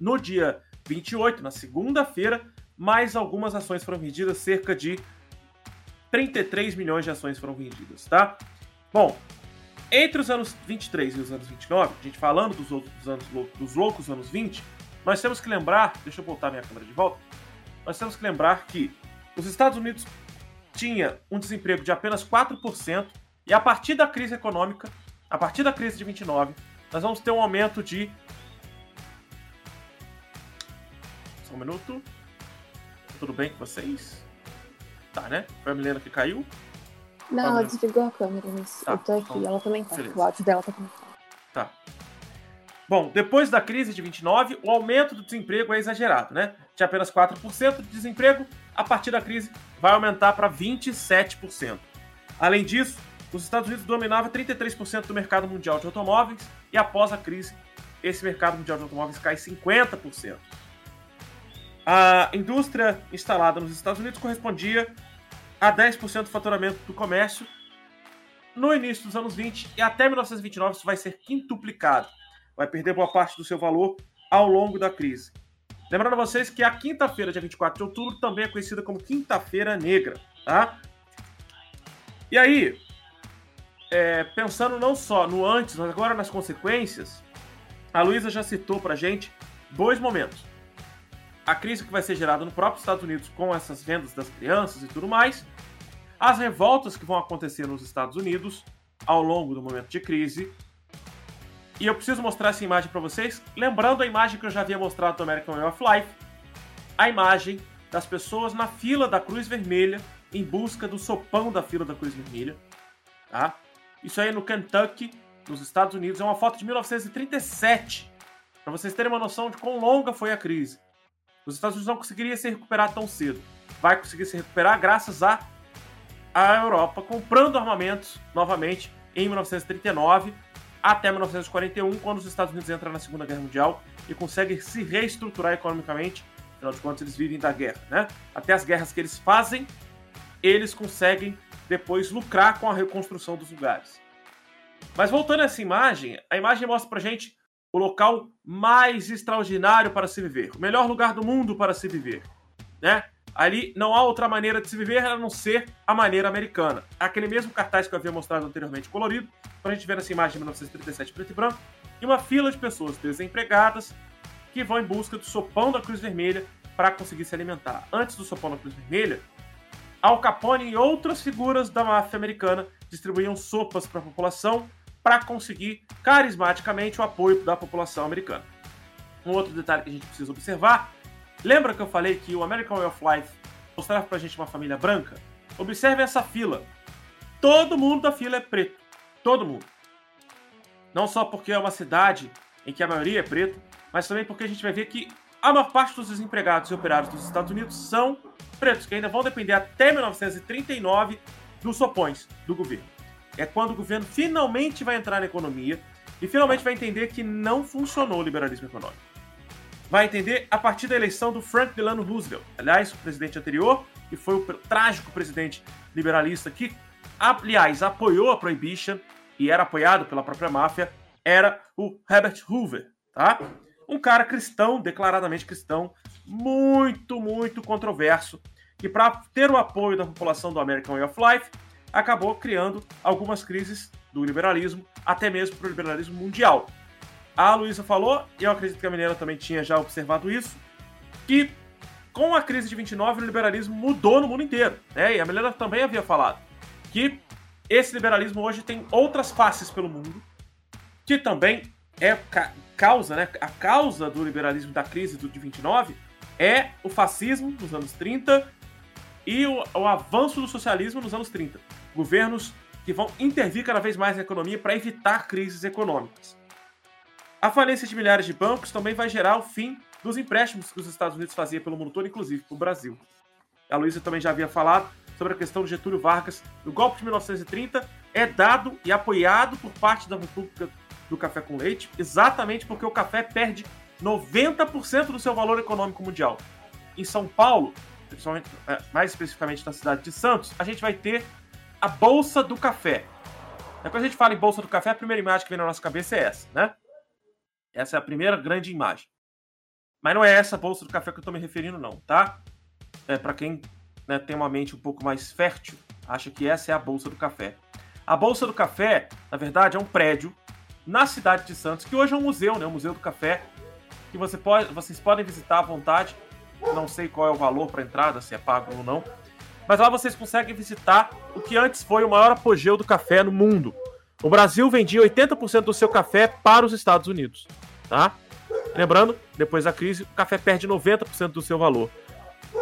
No dia 28, na segunda-feira, mais algumas ações foram vendidas, cerca de 33 milhões de ações foram vendidas, tá? Bom, entre os anos 23 e os anos 29, a gente falando dos outros dos anos dos loucos anos 20, nós temos que lembrar, deixa eu voltar minha câmera de volta, nós temos que lembrar que os Estados Unidos tinha um desemprego de apenas 4% e a partir da crise econômica, a partir da crise de 29, nós vamos ter um aumento de Só um minuto. Tudo bem com vocês? Tá, né? Foi a Milena que caiu? Não, ela desligou a câmera, mas tá, eu tô aqui. Então, ela também tá. Beleza. O áudio dela tá começando. Tá. Bom, depois da crise de 29, o aumento do desemprego é exagerado, né? Tinha apenas 4% de desemprego, a partir da crise vai aumentar para 27%. Além disso, os Estados Unidos dominavam 33% do mercado mundial de automóveis e após a crise, esse mercado mundial de automóveis cai 50%. A indústria instalada nos Estados Unidos correspondia a 10% do faturamento do comércio no início dos anos 20 e até 1929 isso vai ser quintuplicado. Vai perder boa parte do seu valor ao longo da crise. Lembrando a vocês que a quinta-feira, dia 24 de outubro, também é conhecida como Quinta-feira Negra, tá? E aí, é, pensando não só no antes, mas agora nas consequências, a Luísa já citou pra gente dois momentos a crise que vai ser gerada no próprio Estados Unidos com essas vendas das crianças e tudo mais, as revoltas que vão acontecer nos Estados Unidos ao longo do momento de crise. E eu preciso mostrar essa imagem para vocês, lembrando a imagem que eu já havia mostrado do American Way of Life, a imagem das pessoas na fila da Cruz Vermelha em busca do sopão da fila da Cruz Vermelha, tá? Isso aí é no Kentucky, nos Estados Unidos, é uma foto de 1937, para vocês terem uma noção de quão longa foi a crise. Os Estados Unidos não conseguiria se recuperar tão cedo. Vai conseguir se recuperar graças a a Europa comprando armamentos novamente em 1939 até 1941, quando os Estados Unidos entram na Segunda Guerra Mundial e conseguem se reestruturar economicamente. Afinal de contas, eles vivem da guerra, né? Até as guerras que eles fazem, eles conseguem depois lucrar com a reconstrução dos lugares. Mas voltando a essa imagem, a imagem mostra pra gente o local mais extraordinário para se viver, o melhor lugar do mundo para se viver, né? Ali não há outra maneira de se viver a não ser a maneira americana. Aquele mesmo cartaz que eu havia mostrado anteriormente colorido, para a gente ver nessa imagem de 1937 preto e branco, e uma fila de pessoas desempregadas que vão em busca do sopão da Cruz Vermelha para conseguir se alimentar. Antes do sopão da Cruz Vermelha, Al Capone e outras figuras da máfia americana distribuíam sopas para a população para conseguir carismaticamente o apoio da população americana. Um outro detalhe que a gente precisa observar: lembra que eu falei que o American Way of Life mostrava para a gente uma família branca? Observe essa fila. Todo mundo da fila é preto. Todo mundo. Não só porque é uma cidade em que a maioria é preto, mas também porque a gente vai ver que a maior parte dos desempregados e operários dos Estados Unidos são pretos, que ainda vão depender até 1939 dos sopões do governo. É quando o governo finalmente vai entrar na economia e finalmente vai entender que não funcionou o liberalismo econômico. Vai entender a partir da eleição do Frank Delano Roosevelt, aliás, o presidente anterior, que foi o trágico presidente liberalista que, aliás, apoiou a Prohibition e era apoiado pela própria máfia, era o Herbert Hoover, tá? Um cara cristão, declaradamente cristão, muito, muito controverso, que para ter o apoio da população do American Way of Life, acabou criando algumas crises do liberalismo, até mesmo para o liberalismo mundial. A Luísa falou, e eu acredito que a Mineira também tinha já observado isso, que com a crise de 29 o liberalismo mudou no mundo inteiro. Né? E a Mineira também havia falado que esse liberalismo hoje tem outras faces pelo mundo, que também é ca causa, né? A causa do liberalismo da crise do, de 29 é o fascismo nos anos 30 e o, o avanço do socialismo nos anos 30. Governos que vão intervir cada vez mais na economia para evitar crises econômicas. A falência de milhares de bancos também vai gerar o fim dos empréstimos que os Estados Unidos faziam pelo mundo todo, inclusive para o Brasil. A Luísa também já havia falado sobre a questão do Getúlio Vargas. O golpe de 1930 é dado e apoiado por parte da República do Café com Leite, exatamente porque o café perde 90% do seu valor econômico mundial. Em São Paulo, é, mais especificamente na cidade de Santos, a gente vai ter a Bolsa do Café. Quando a gente fala em Bolsa do Café, a primeira imagem que vem na nossa cabeça é essa, né? Essa é a primeira grande imagem. Mas não é essa Bolsa do Café que eu estou me referindo, não, tá? É para quem né, tem uma mente um pouco mais fértil, acha que essa é a Bolsa do Café. A Bolsa do Café, na verdade, é um prédio na cidade de Santos, que hoje é um museu, né? O Museu do Café, que você pode, vocês podem visitar à vontade. Não sei qual é o valor para entrada, se é pago ou não. Mas lá vocês conseguem visitar o que antes foi o maior apogeu do café no mundo. O Brasil vendia 80% do seu café para os Estados Unidos, tá? Lembrando, depois da crise, o café perde 90% do seu valor.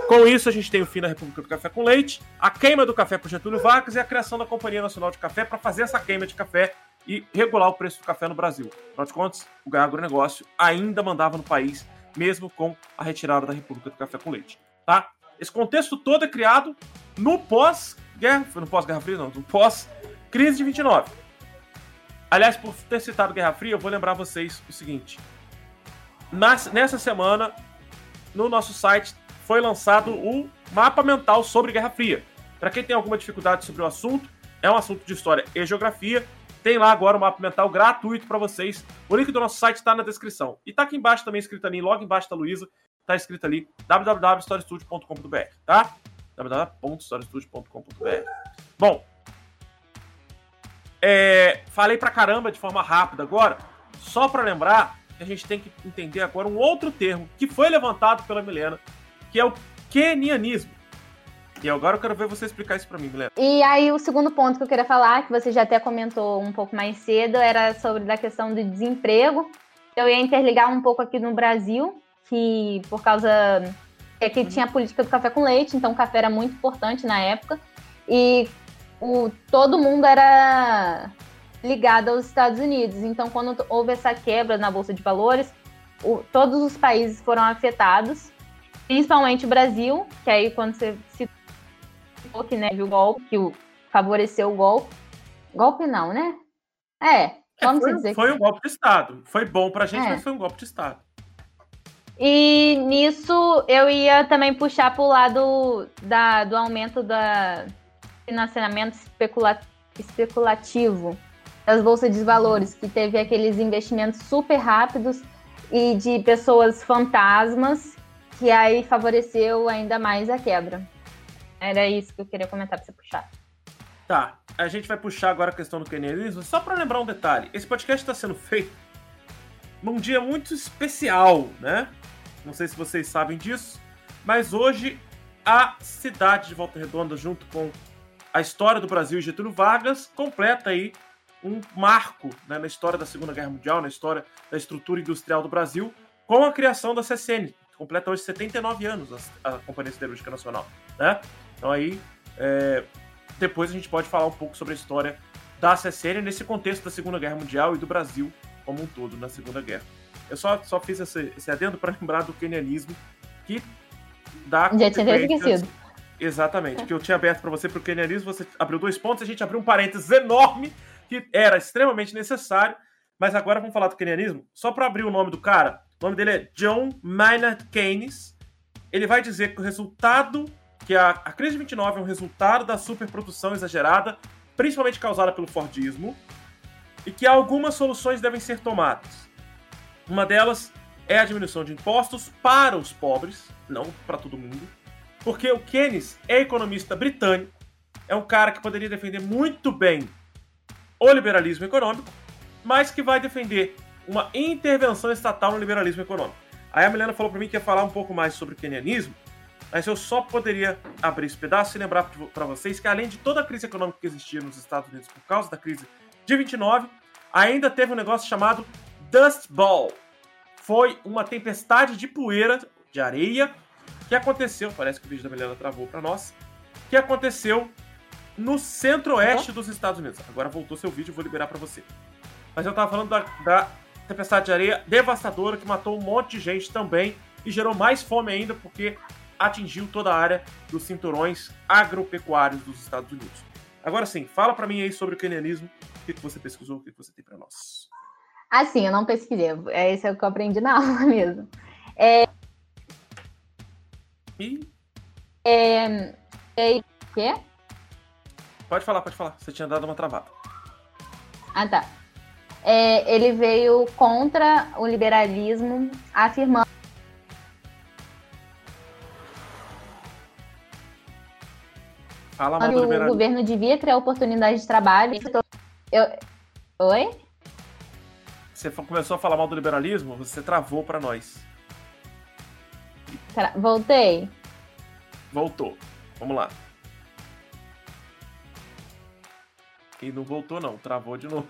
Com isso, a gente tem o fim da República do Café com Leite, a queima do café por Getúlio Vargas e a criação da Companhia Nacional de Café para fazer essa queima de café e regular o preço do café no Brasil. Afinal de contas, o agronegócio ainda mandava no país, mesmo com a retirada da República do Café com Leite. Tá? Esse contexto todo é criado no pós-guerra, no pós-guerra fria não, no pós-crise de 29. Aliás, por ter citado Guerra Fria, eu vou lembrar vocês o seguinte. Nas, nessa semana, no nosso site, foi lançado o mapa mental sobre Guerra Fria. Para quem tem alguma dificuldade sobre o assunto, é um assunto de história e geografia, tem lá agora o mapa mental gratuito para vocês. O link do nosso site está na descrição. E tá aqui embaixo também escrito ali, logo embaixo da Luísa, tá escrito ali www.storiestudio.com.br, tá? www.storiestudio.com.br. Bom, é, falei pra caramba de forma rápida agora, só para lembrar que a gente tem que entender agora um outro termo que foi levantado pela Milena, que é o kenianismo. E agora eu quero ver você explicar isso para mim, Guilherme. E aí o segundo ponto que eu queria falar, que você já até comentou um pouco mais cedo, era sobre a questão do desemprego. Eu ia interligar um pouco aqui no Brasil, que por causa é que tinha a política do café com leite, então o café era muito importante na época. E o, todo mundo era ligado aos Estados Unidos. Então, quando houve essa quebra na Bolsa de Valores, o, todos os países foram afetados, principalmente o Brasil, que aí quando você que né, viu o golpe, que o, favoreceu o golpe. Golpe não, né? É, vamos é, foi, dizer Foi que... um golpe de Estado. Foi bom pra gente, é. mas foi um golpe de Estado. E nisso eu ia também puxar pro lado da, do aumento da financiamento especula, especulativo das bolsas de valores, que teve aqueles investimentos super rápidos e de pessoas fantasmas, que aí favoreceu ainda mais a quebra. Era isso que eu queria comentar pra você puxar. Tá, a gente vai puxar agora a questão do keynesianismo, só para lembrar um detalhe. Esse podcast está sendo feito num dia muito especial, né? Não sei se vocês sabem disso, Mas hoje a cidade de Volta Redonda, junto com a história do Brasil e Getúlio Vargas, completa aí um marco né, na história da Segunda Guerra Mundial, na história da estrutura industrial do Brasil, com a criação da CCN, completa hoje 79 anos a, a Companhia Siderúrgica Nacional. Né? Então aí, é, depois a gente pode falar um pouco sobre a história da CCN nesse contexto da Segunda Guerra Mundial e do Brasil como um todo na Segunda Guerra. Eu só, só fiz esse, esse adendo para lembrar do kenianismo, que dá... Já tinha esquecido. Exatamente, que eu tinha aberto para você para o kenianismo, você abriu dois pontos, a gente abriu um parênteses enorme que era extremamente necessário, mas agora vamos falar do kenianismo. Só para abrir o nome do cara, o nome dele é John Maynard Keynes. Ele vai dizer que o resultado, que a, a crise de 29 é um resultado da superprodução exagerada, principalmente causada pelo Fordismo, e que algumas soluções devem ser tomadas. Uma delas é a diminuição de impostos para os pobres, não para todo mundo, porque o Keynes é economista britânico, é um cara que poderia defender muito bem o liberalismo econômico, mas que vai defender uma intervenção estatal no liberalismo econômico. Aí a Milena falou para mim que ia falar um pouco mais sobre o kenianismo, mas eu só poderia abrir esse pedaço e lembrar para vocês que além de toda a crise econômica que existia nos Estados Unidos por causa da crise de 29, ainda teve um negócio chamado Dust Bowl. Foi uma tempestade de poeira, de areia, que aconteceu, parece que o vídeo da Milena travou para nós, que aconteceu no centro-oeste dos Estados Unidos. Agora voltou seu vídeo, vou liberar para você. Mas eu tava falando da, da, tempestade de areia devastadora que matou um monte de gente também e gerou mais fome ainda porque atingiu toda a área dos cinturões agropecuários dos Estados Unidos. Agora sim, fala para mim aí sobre o kenianismo, o que, que você pesquisou, o que, que você tem para nós. Assim, eu não pesquisei, é isso que eu aprendi na aula mesmo. É... E? É... é... Quê? Pode falar, pode falar. Você tinha dado uma travada. Ah, tá. É, ele veio contra o liberalismo, afirmando. Fala mal que o governo devia criar oportunidades de trabalho. Eu... Oi? Você começou a falar mal do liberalismo, você travou para nós. Voltei. Voltou. Vamos lá. E não voltou, não. Travou de novo.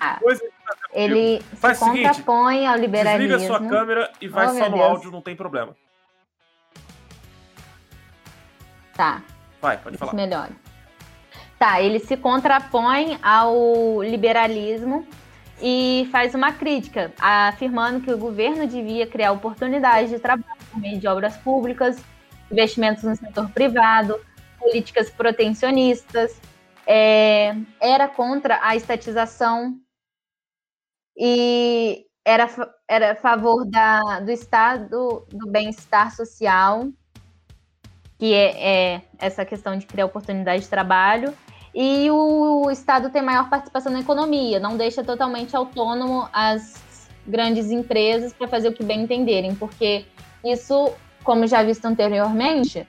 Ah, ele Faz se contrapõe seguinte, ao liberalismo. Desliga sua câmera e vai oh, só no Deus. áudio, não tem problema. Tá. Vai, pode falar. Melhor. Tá, ele se contrapõe ao liberalismo e faz uma crítica, afirmando que o governo devia criar oportunidades de trabalho por meio de obras públicas, investimentos no setor privado, políticas protecionistas, é, era contra a estatização e era, era a favor da, do Estado do bem-estar social, que é, é, essa questão de criar oportunidade de trabalho, e o Estado tem maior participação na economia, não deixa totalmente autônomo as grandes empresas para fazer o que bem entenderem, porque isso, como já visto anteriormente,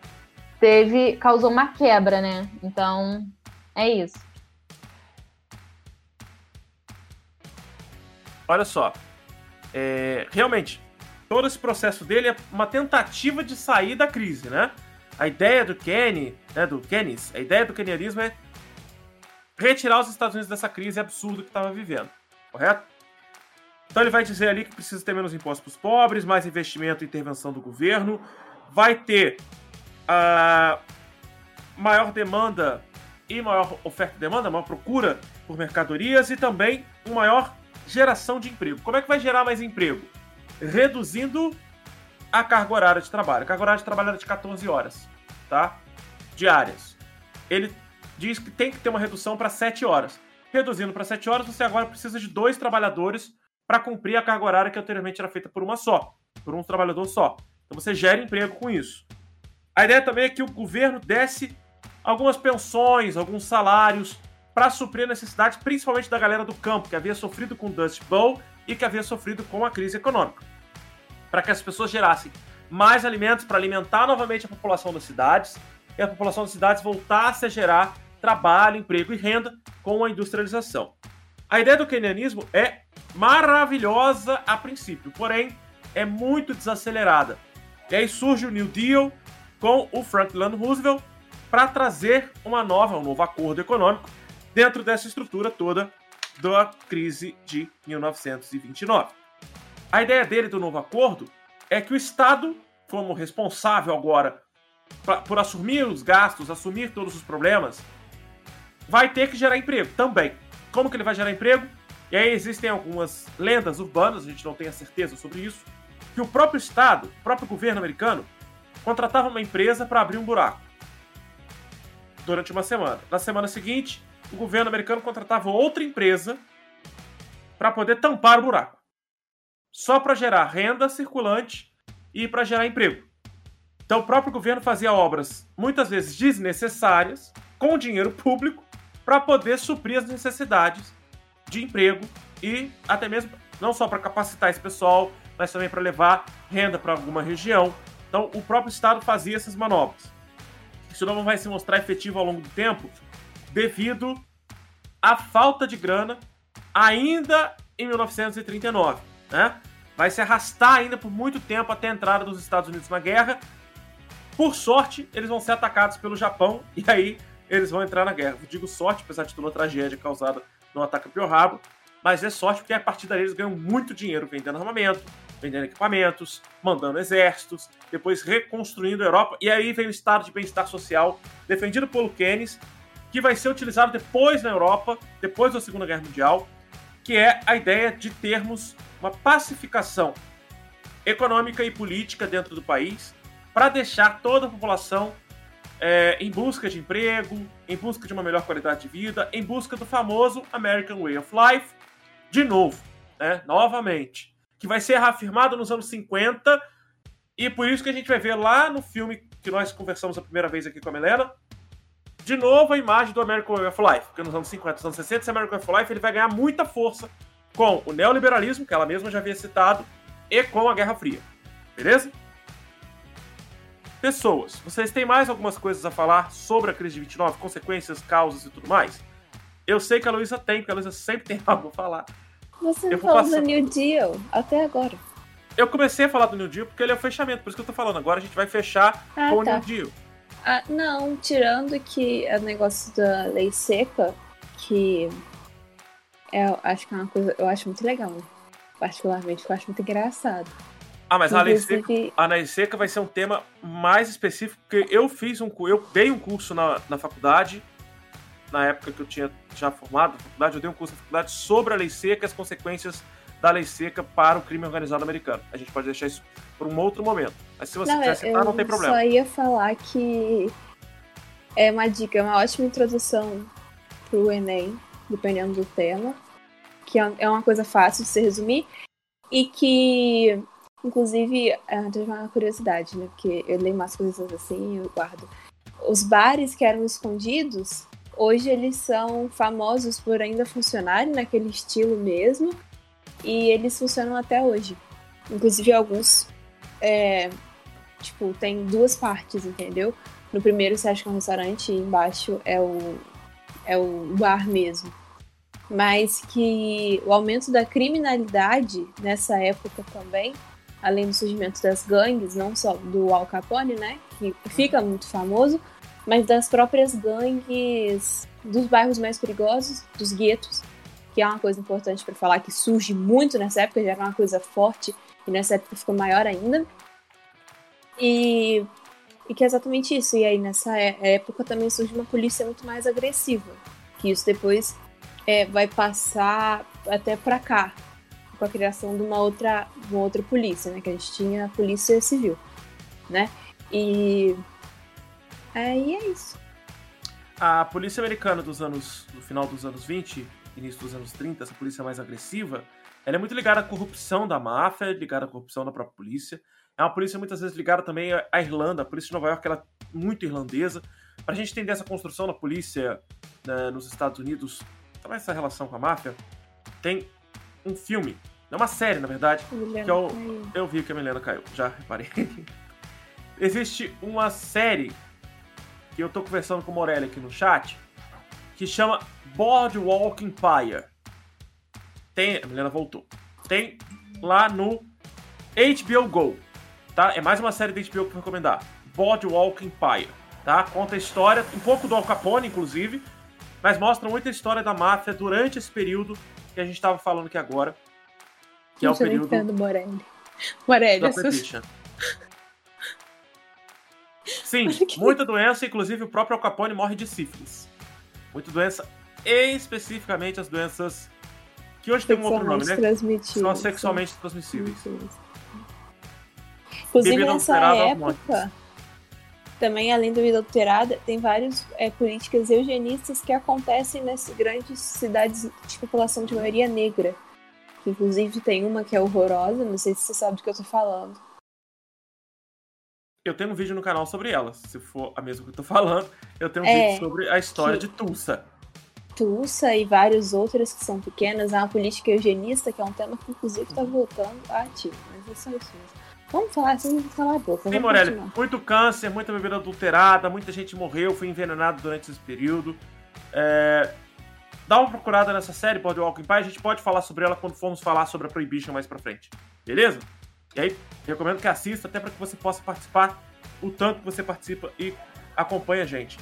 teve causou uma quebra, né? Então, é isso. Olha só. É, realmente, todo esse processo dele é uma tentativa de sair da crise, né? A ideia do Kenny, né, do Keynes, a ideia do kenianismo é retirar os Estados Unidos dessa crise absurda que estava vivendo, correto? Então ele vai dizer ali que precisa ter menos impostos para os pobres, mais investimento e intervenção do governo, vai ter a maior demanda e maior oferta e demanda, maior procura por mercadorias e também uma maior geração de emprego. Como é que vai gerar mais emprego? Reduzindo a carga horária de trabalho. A carga horária de trabalho era de 14 horas, tá? Diárias. Ele diz que tem que ter uma redução para 7 horas. Reduzindo para 7 horas, você agora precisa de dois trabalhadores para cumprir a carga horária que anteriormente era feita por uma só, por um trabalhador só. Então você gera emprego com isso. A ideia também é que o governo desce algumas pensões, alguns salários para suprir a necessidade, principalmente da galera do campo, que havia sofrido com o Dust Bowl e que havia sofrido com a crise econômica. Para que as pessoas gerassem mais alimentos para alimentar novamente a população das cidades e a população das cidades voltasse a gerar trabalho, emprego e renda com a industrialização. A ideia do keynesianismo é maravilhosa a princípio, porém é muito desacelerada. E aí surge o New Deal com o Franklin Roosevelt para trazer uma nova, um novo acordo econômico dentro dessa estrutura toda da crise de 1929. A ideia dele do novo acordo é que o Estado, como responsável agora pra, por assumir os gastos, assumir todos os problemas, vai ter que gerar emprego também. Como que ele vai gerar emprego? E aí existem algumas lendas urbanas, a gente não tem a certeza sobre isso, que o próprio Estado, o próprio governo americano, contratava uma empresa para abrir um buraco durante uma semana. Na semana seguinte, o governo americano contratava outra empresa para poder tampar o buraco. Só para gerar renda circulante e para gerar emprego. Então o próprio governo fazia obras muitas vezes desnecessárias com dinheiro público para poder suprir as necessidades de emprego e até mesmo não só para capacitar esse pessoal, mas também para levar renda para alguma região. Então, o próprio Estado fazia essas manobras. Isso não vai se mostrar efetivo ao longo do tempo, devido à falta de grana ainda em 1939. Né? Vai se arrastar ainda por muito tempo até a entrada dos Estados Unidos na guerra. Por sorte, eles vão ser atacados pelo Japão e aí eles vão entrar na guerra. Eu digo sorte, apesar de toda a tragédia causada no ataque a Pearl Harbor, mas é sorte porque a partir daí eles ganham muito dinheiro vendendo armamento, vendendo equipamentos, mandando exércitos, depois reconstruindo a Europa. E aí vem o estado de bem-estar social defendido pelo Keynes, que vai ser utilizado depois na Europa, depois da Segunda Guerra Mundial, que é a ideia de termos uma pacificação econômica e política dentro do país para deixar toda a população é, em busca de emprego, em busca de uma melhor qualidade de vida, em busca do famoso American Way of Life, de novo, né, novamente que vai ser reafirmado nos anos 50, e por isso que a gente vai ver lá no filme que nós conversamos a primeira vez aqui com a Melena, de novo a imagem do American Way of Life, porque nos anos 50, nos anos 60, esse American Way of Life ele vai ganhar muita força com o neoliberalismo, que ela mesma já havia citado, e com a Guerra Fria. Beleza? Pessoas, vocês têm mais algumas coisas a falar sobre a crise de 29, consequências, causas e tudo mais? Eu sei que a Luísa tem, porque a Luísa sempre tem algo a falar. Você não falou passar... do New Deal até agora. Eu comecei a falar do New Deal porque ele é o fechamento, por isso que eu tô falando. Agora a gente vai fechar ah, com tá. o New Deal. Ah, não, tirando que o negócio da lei seca, que é, acho que é uma coisa, eu acho muito legal, né? particularmente, eu acho muito engraçado. Ah, mas a lei, seca, a lei seca vai ser um tema mais específico, porque eu fiz um eu dei um curso na, na faculdade na época que eu tinha já formado na faculdade, eu dei um curso na faculdade sobre a lei seca e as consequências da lei seca para o crime organizado americano. A gente pode deixar isso por um outro momento. Mas se você não, quiser citar, não tem problema. Eu só ia falar que é uma dica, é uma ótima introdução para o Enem, dependendo do tema, que é, é uma coisa fácil de se resumir e que, inclusive, é, teve uma curiosidade, né? Porque eu leio umas coisas assim eu guardo. Os bares que eram escondidos Hoje eles são famosos por ainda funcionarem naquele estilo mesmo, e eles funcionam até hoje. Inclusive alguns, é, tipo, tem duas partes, entendeu? No primeiro você acha que é um restaurante e embaixo é o, é o bar mesmo. Mas que o aumento da criminalidade nessa época também, além do surgimento das gangues, não só do Al Capone, né, que fica muito famoso, mas das próprias gangues dos bairros mais perigosos, dos guetos, que é uma coisa importante para falar que surge muito nessa época, já era uma coisa forte e nessa época ficou maior ainda. E, e que é exatamente isso. E aí nessa é, época também surge uma polícia muito mais agressiva, que isso depois é, vai passar até para cá, com a criação de uma outra, uma outra polícia, né? Que a gente tinha a polícia civil, né? E Aí é isso. A polícia americana dos anos. no final dos anos 20, início dos anos 30, essa polícia mais agressiva, ela é muito ligada à corrupção da máfia, ligada à corrupção da própria polícia. É uma polícia muitas vezes ligada também à Irlanda, a polícia de Nova York ela é muito irlandesa. Para a gente entender essa construção da polícia né, nos Estados Unidos, também essa relação com a máfia, tem um filme, é uma série na verdade, que eu, eu vi que a Milena caiu, já reparei. Existe uma série que eu tô conversando com o Morelli aqui no chat, que chama Boardwalk Empire. Tem, a Milena voltou. Tem lá no HBO Go. Tá? É mais uma série da HBO que eu recomendar. Boardwalk Empire, tá? Conta a história, um pouco do Al Capone, inclusive, mas mostra muita história da máfia durante esse período que a gente estava falando aqui agora, que é o período do Morelli. Morelli, Prohibition. Sim, muita doença, inclusive o próprio Al Capone morre de sífilis. Muita doença, especificamente as doenças que hoje tem um outro nome, né? São sexualmente transmissíveis. Inclusive nessa época, também além da vida adulterada, tem várias é, políticas eugenistas que acontecem nas grandes cidades de população de maioria negra. Inclusive tem uma que é horrorosa, não sei se você sabe do que eu tô falando. Eu tenho um vídeo no canal sobre ela, se for a mesma que eu tô falando. Eu tenho um é, vídeo sobre a história que... de Tulsa. Tulsa e várias outras que são pequenas. Há uma política eugenista, que é um tema que inclusive está voltando a ativo. Mas é só isso mesmo. Vamos falar assim, vamos falar a boca. Sim, Morelli, muito câncer, muita bebida adulterada, muita gente morreu, foi envenenado durante esse período. É... Dá uma procurada nessa série, Boardwalk Empire, a gente pode falar sobre ela quando formos falar sobre a Prohibition mais pra frente. Beleza? E aí, recomendo que assista, até para que você possa participar o tanto que você participa e acompanha a gente.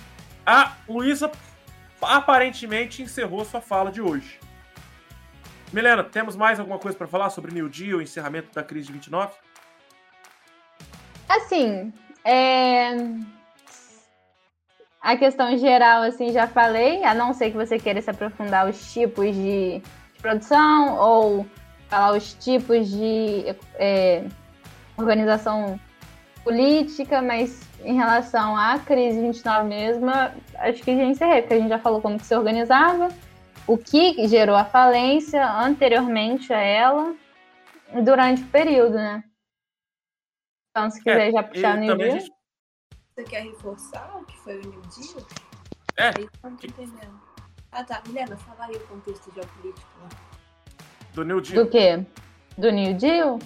A Luísa aparentemente encerrou sua fala de hoje. Milena, temos mais alguma coisa para falar sobre New Deal, o encerramento da crise de 29? Assim, é... a questão geral, assim, já falei, a não ser que você queira se aprofundar os tipos de, produção ou falar os tipos de é, organização política, mas em relação à crise 29 mesmo, acho que já encerrei, porque a gente já falou como que se organizava, o que gerou a falência anteriormente a ela, durante o período, né? Então, se quiser é, já puxar o New Deal. Gente... Você quer reforçar o que foi o New Deal? É. Aí, não tô entendendo. Ah, tá. Milena, fala aí o contexto geopolítico lá. Do New Deal. Do quê? Do New Deal?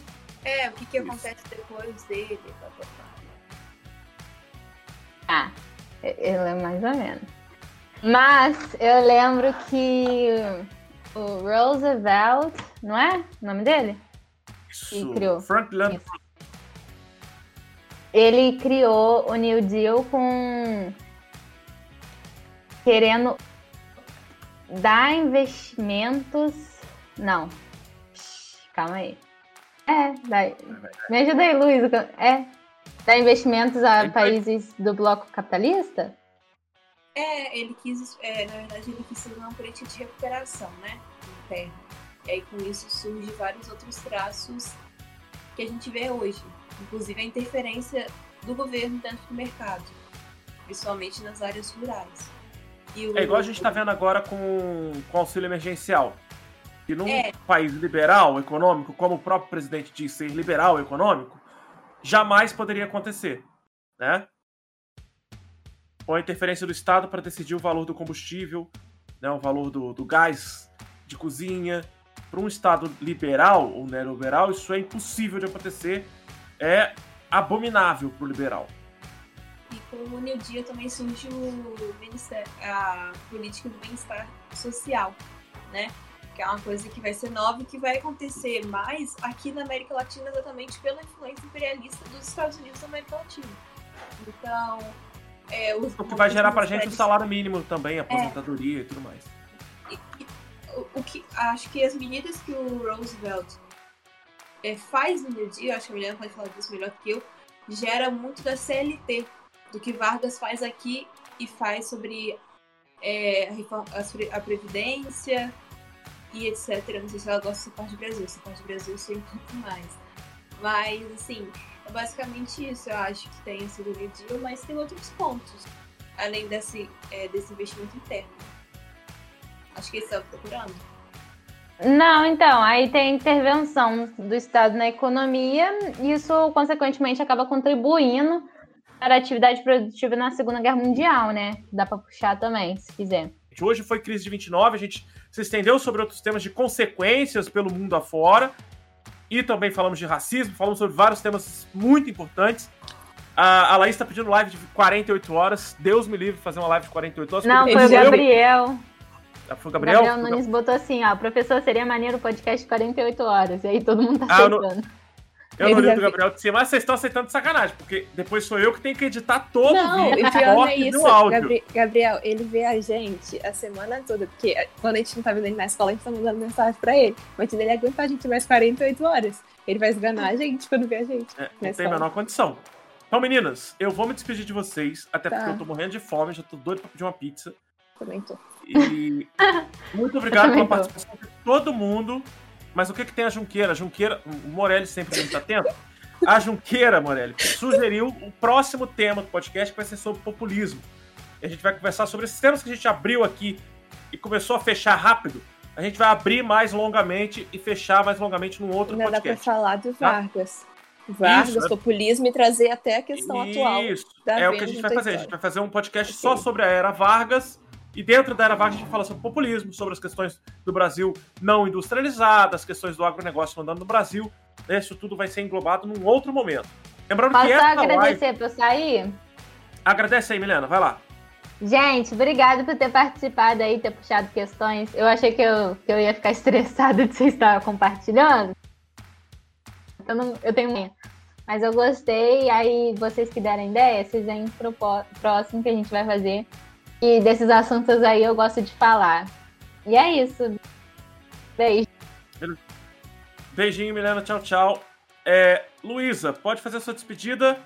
É, o que, que acontece depois dele. Blá, blá, blá. Ah, eu lembro mais ou menos. Mas eu lembro que o Roosevelt, não é o nome dele? Isso. Que criou. Franklin. Isso. Ele criou o New Deal com querendo dar investimentos. Não. Calma aí. É, daí. Me ajuda aí, Luiz. É, Dar investimentos a países do bloco capitalista? É, ele quis, é, na verdade, ele quis fazer uma política de recuperação, né? E aí com isso surge vários outros traços que a gente vê hoje, inclusive a interferência do governo dentro do mercado, principalmente nas áreas rurais. O... É igual a gente está vendo agora com, com auxílio emergencial. E num é. país liberal, econômico, como o próprio presidente diz ser liberal econômico, jamais poderia acontecer, né? Ou a interferência do Estado para decidir o valor do combustível, né, o valor do, do gás de cozinha. Para um Estado liberal ou neoliberal, isso é impossível de acontecer, é abominável para o liberal. E com o New Deal também surge o ministério, a política do bem-estar social, né? que é uma coisa que vai ser nova e que vai acontecer mais aqui na América Latina exatamente pela influência imperialista dos Estados Unidos na América Latina. Então, é, o, o que vai gerar pra gente o salário mínimo também, aposentadoria é, e tudo mais. E, e, o, o, que acho que as medidas que o Roosevelt é, faz no New Deal, acho que a Milena pode falar disso melhor que eu, gera muito da CLT, do que Vargas faz aqui e faz sobre é, a, a Previdência, e etc. Não sei se ela gosta dessa parte do Brasil. Essa parte do Brasil eu sei um pouco mais. Mas, assim, é basicamente isso. Eu acho que tem esse Deal, mas tem outros pontos. Além desse, é, desse investimento interno. Acho que eles estão procurando. Não, então, aí tem intervenção do Estado na economia, e isso, consequentemente, acaba contribuindo para a atividade produtiva na Segunda Guerra Mundial, né? Dá para puxar também, se quiser. Hoje foi crise de 29, a gente se estendeu sobre outros temas de consequências pelo mundo afora. E também falamos de racismo, falamos sobre vários temas muito importantes. A, a Laís está pedindo live de 48 horas. Deus me livre de fazer uma live de 48 horas. Não, foi o Gabriel. Ah, foi o Gabriel? Gabriel Nunes botou assim, ó, professor, seria maneiro o podcast de 48 horas. E aí todo mundo tá ah, aceitando. Eu não li do Gabriel de cima, mas vocês estão aceitando de sacanagem, porque depois sou eu que tenho que editar todo não, o não é isso. Áudio. Gabriel, ele vê a gente a semana toda, porque quando a gente não tá vendo ele na escola, a gente tá mandando mensagem pra ele. Mas ele aguenta a gente mais 48 horas. Ele vai esganar a gente quando vê a gente. É, não tem a menor condição. Então, meninas, eu vou me despedir de vocês, até tá. porque eu tô morrendo de fome, já tô doido pra pedir uma pizza. Também tô. E muito obrigado pela participação de todo mundo. Mas o que, que tem a Junqueira? A Junqueira, o Morelli sempre está atento. A Junqueira, Morelli, sugeriu o próximo tema do podcast que vai ser sobre populismo. E a gente vai conversar sobre esses temas que a gente abriu aqui e começou a fechar rápido. A gente vai abrir mais longamente e fechar mais longamente num outro Ainda podcast. Dá pra falar do? Vargas. Tá? Vargas, Isso, populismo e trazer até a questão Isso. atual. Isso, é o que a gente vai fazer. História. A gente vai fazer um podcast okay. só sobre a era Vargas. E dentro da era Vargas a gente fala sobre populismo, sobre as questões do Brasil não industrializado, as questões do agronegócio andando no Brasil. Isso tudo vai ser englobado num outro momento. Lembrando Posso que essa agradecer live... por sair? Agradece aí, Milena, vai lá. Gente, obrigada por ter participado aí, ter puxado questões. Eu achei que eu, que eu ia ficar estressada de você estar compartilhando. Eu, não, eu tenho mas eu gostei, aí vocês que derem ideia, vocês vêm pro próximo que a gente vai fazer. E desses assuntos aí eu gosto de falar. E é isso. Beijo. Beijinho, Milena. Tchau, tchau. É, Luísa, pode fazer a sua despedida?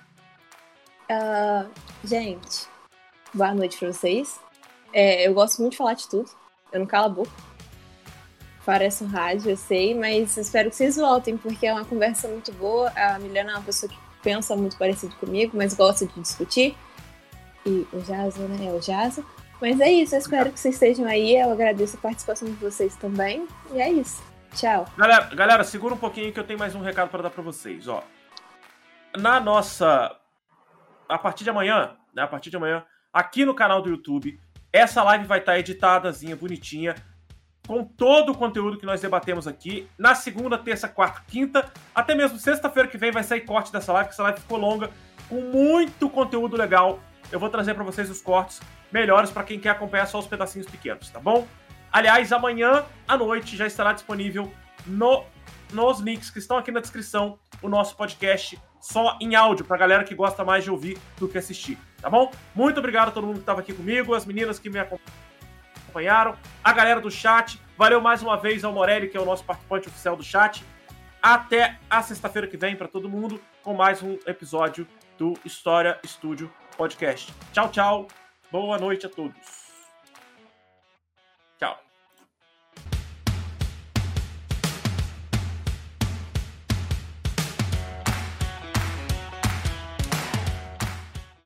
Uh, gente, boa noite pra vocês. É, eu gosto muito de falar de tudo. Eu não calo a boca. Parece um rádio, eu sei, mas espero que vocês voltem, porque é uma conversa muito boa. A Milena é uma pessoa que pensa muito parecido comigo, mas gosta de discutir. E o Jaza, né? É o Jaza. Mas é isso, eu espero que vocês estejam aí. Eu agradeço a participação de vocês também. E é isso. Tchau. Galera, galera segura um pouquinho que eu tenho mais um recado para dar para vocês. Ó, na nossa. A partir de amanhã, né? A partir de amanhã, aqui no canal do YouTube, essa live vai estar editadazinha, bonitinha com todo o conteúdo que nós debatemos aqui. Na segunda, terça, quarta, quinta, até mesmo sexta-feira que vem vai sair corte dessa live, que essa live ficou longa, com muito conteúdo legal. Eu vou trazer para vocês os cortes melhores para quem quer acompanhar só os pedacinhos pequenos, tá bom? Aliás, amanhã à noite já estará disponível no, nos links que estão aqui na descrição o nosso podcast só em áudio, pra galera que gosta mais de ouvir do que assistir, tá bom? Muito obrigado a todo mundo que estava aqui comigo, as meninas que me acompanharam, a galera do chat. Valeu mais uma vez ao Morelli, que é o nosso participante oficial do chat. Até a sexta-feira que vem para todo mundo com mais um episódio do História Estúdio Podcast. Tchau, tchau. Boa noite a todos.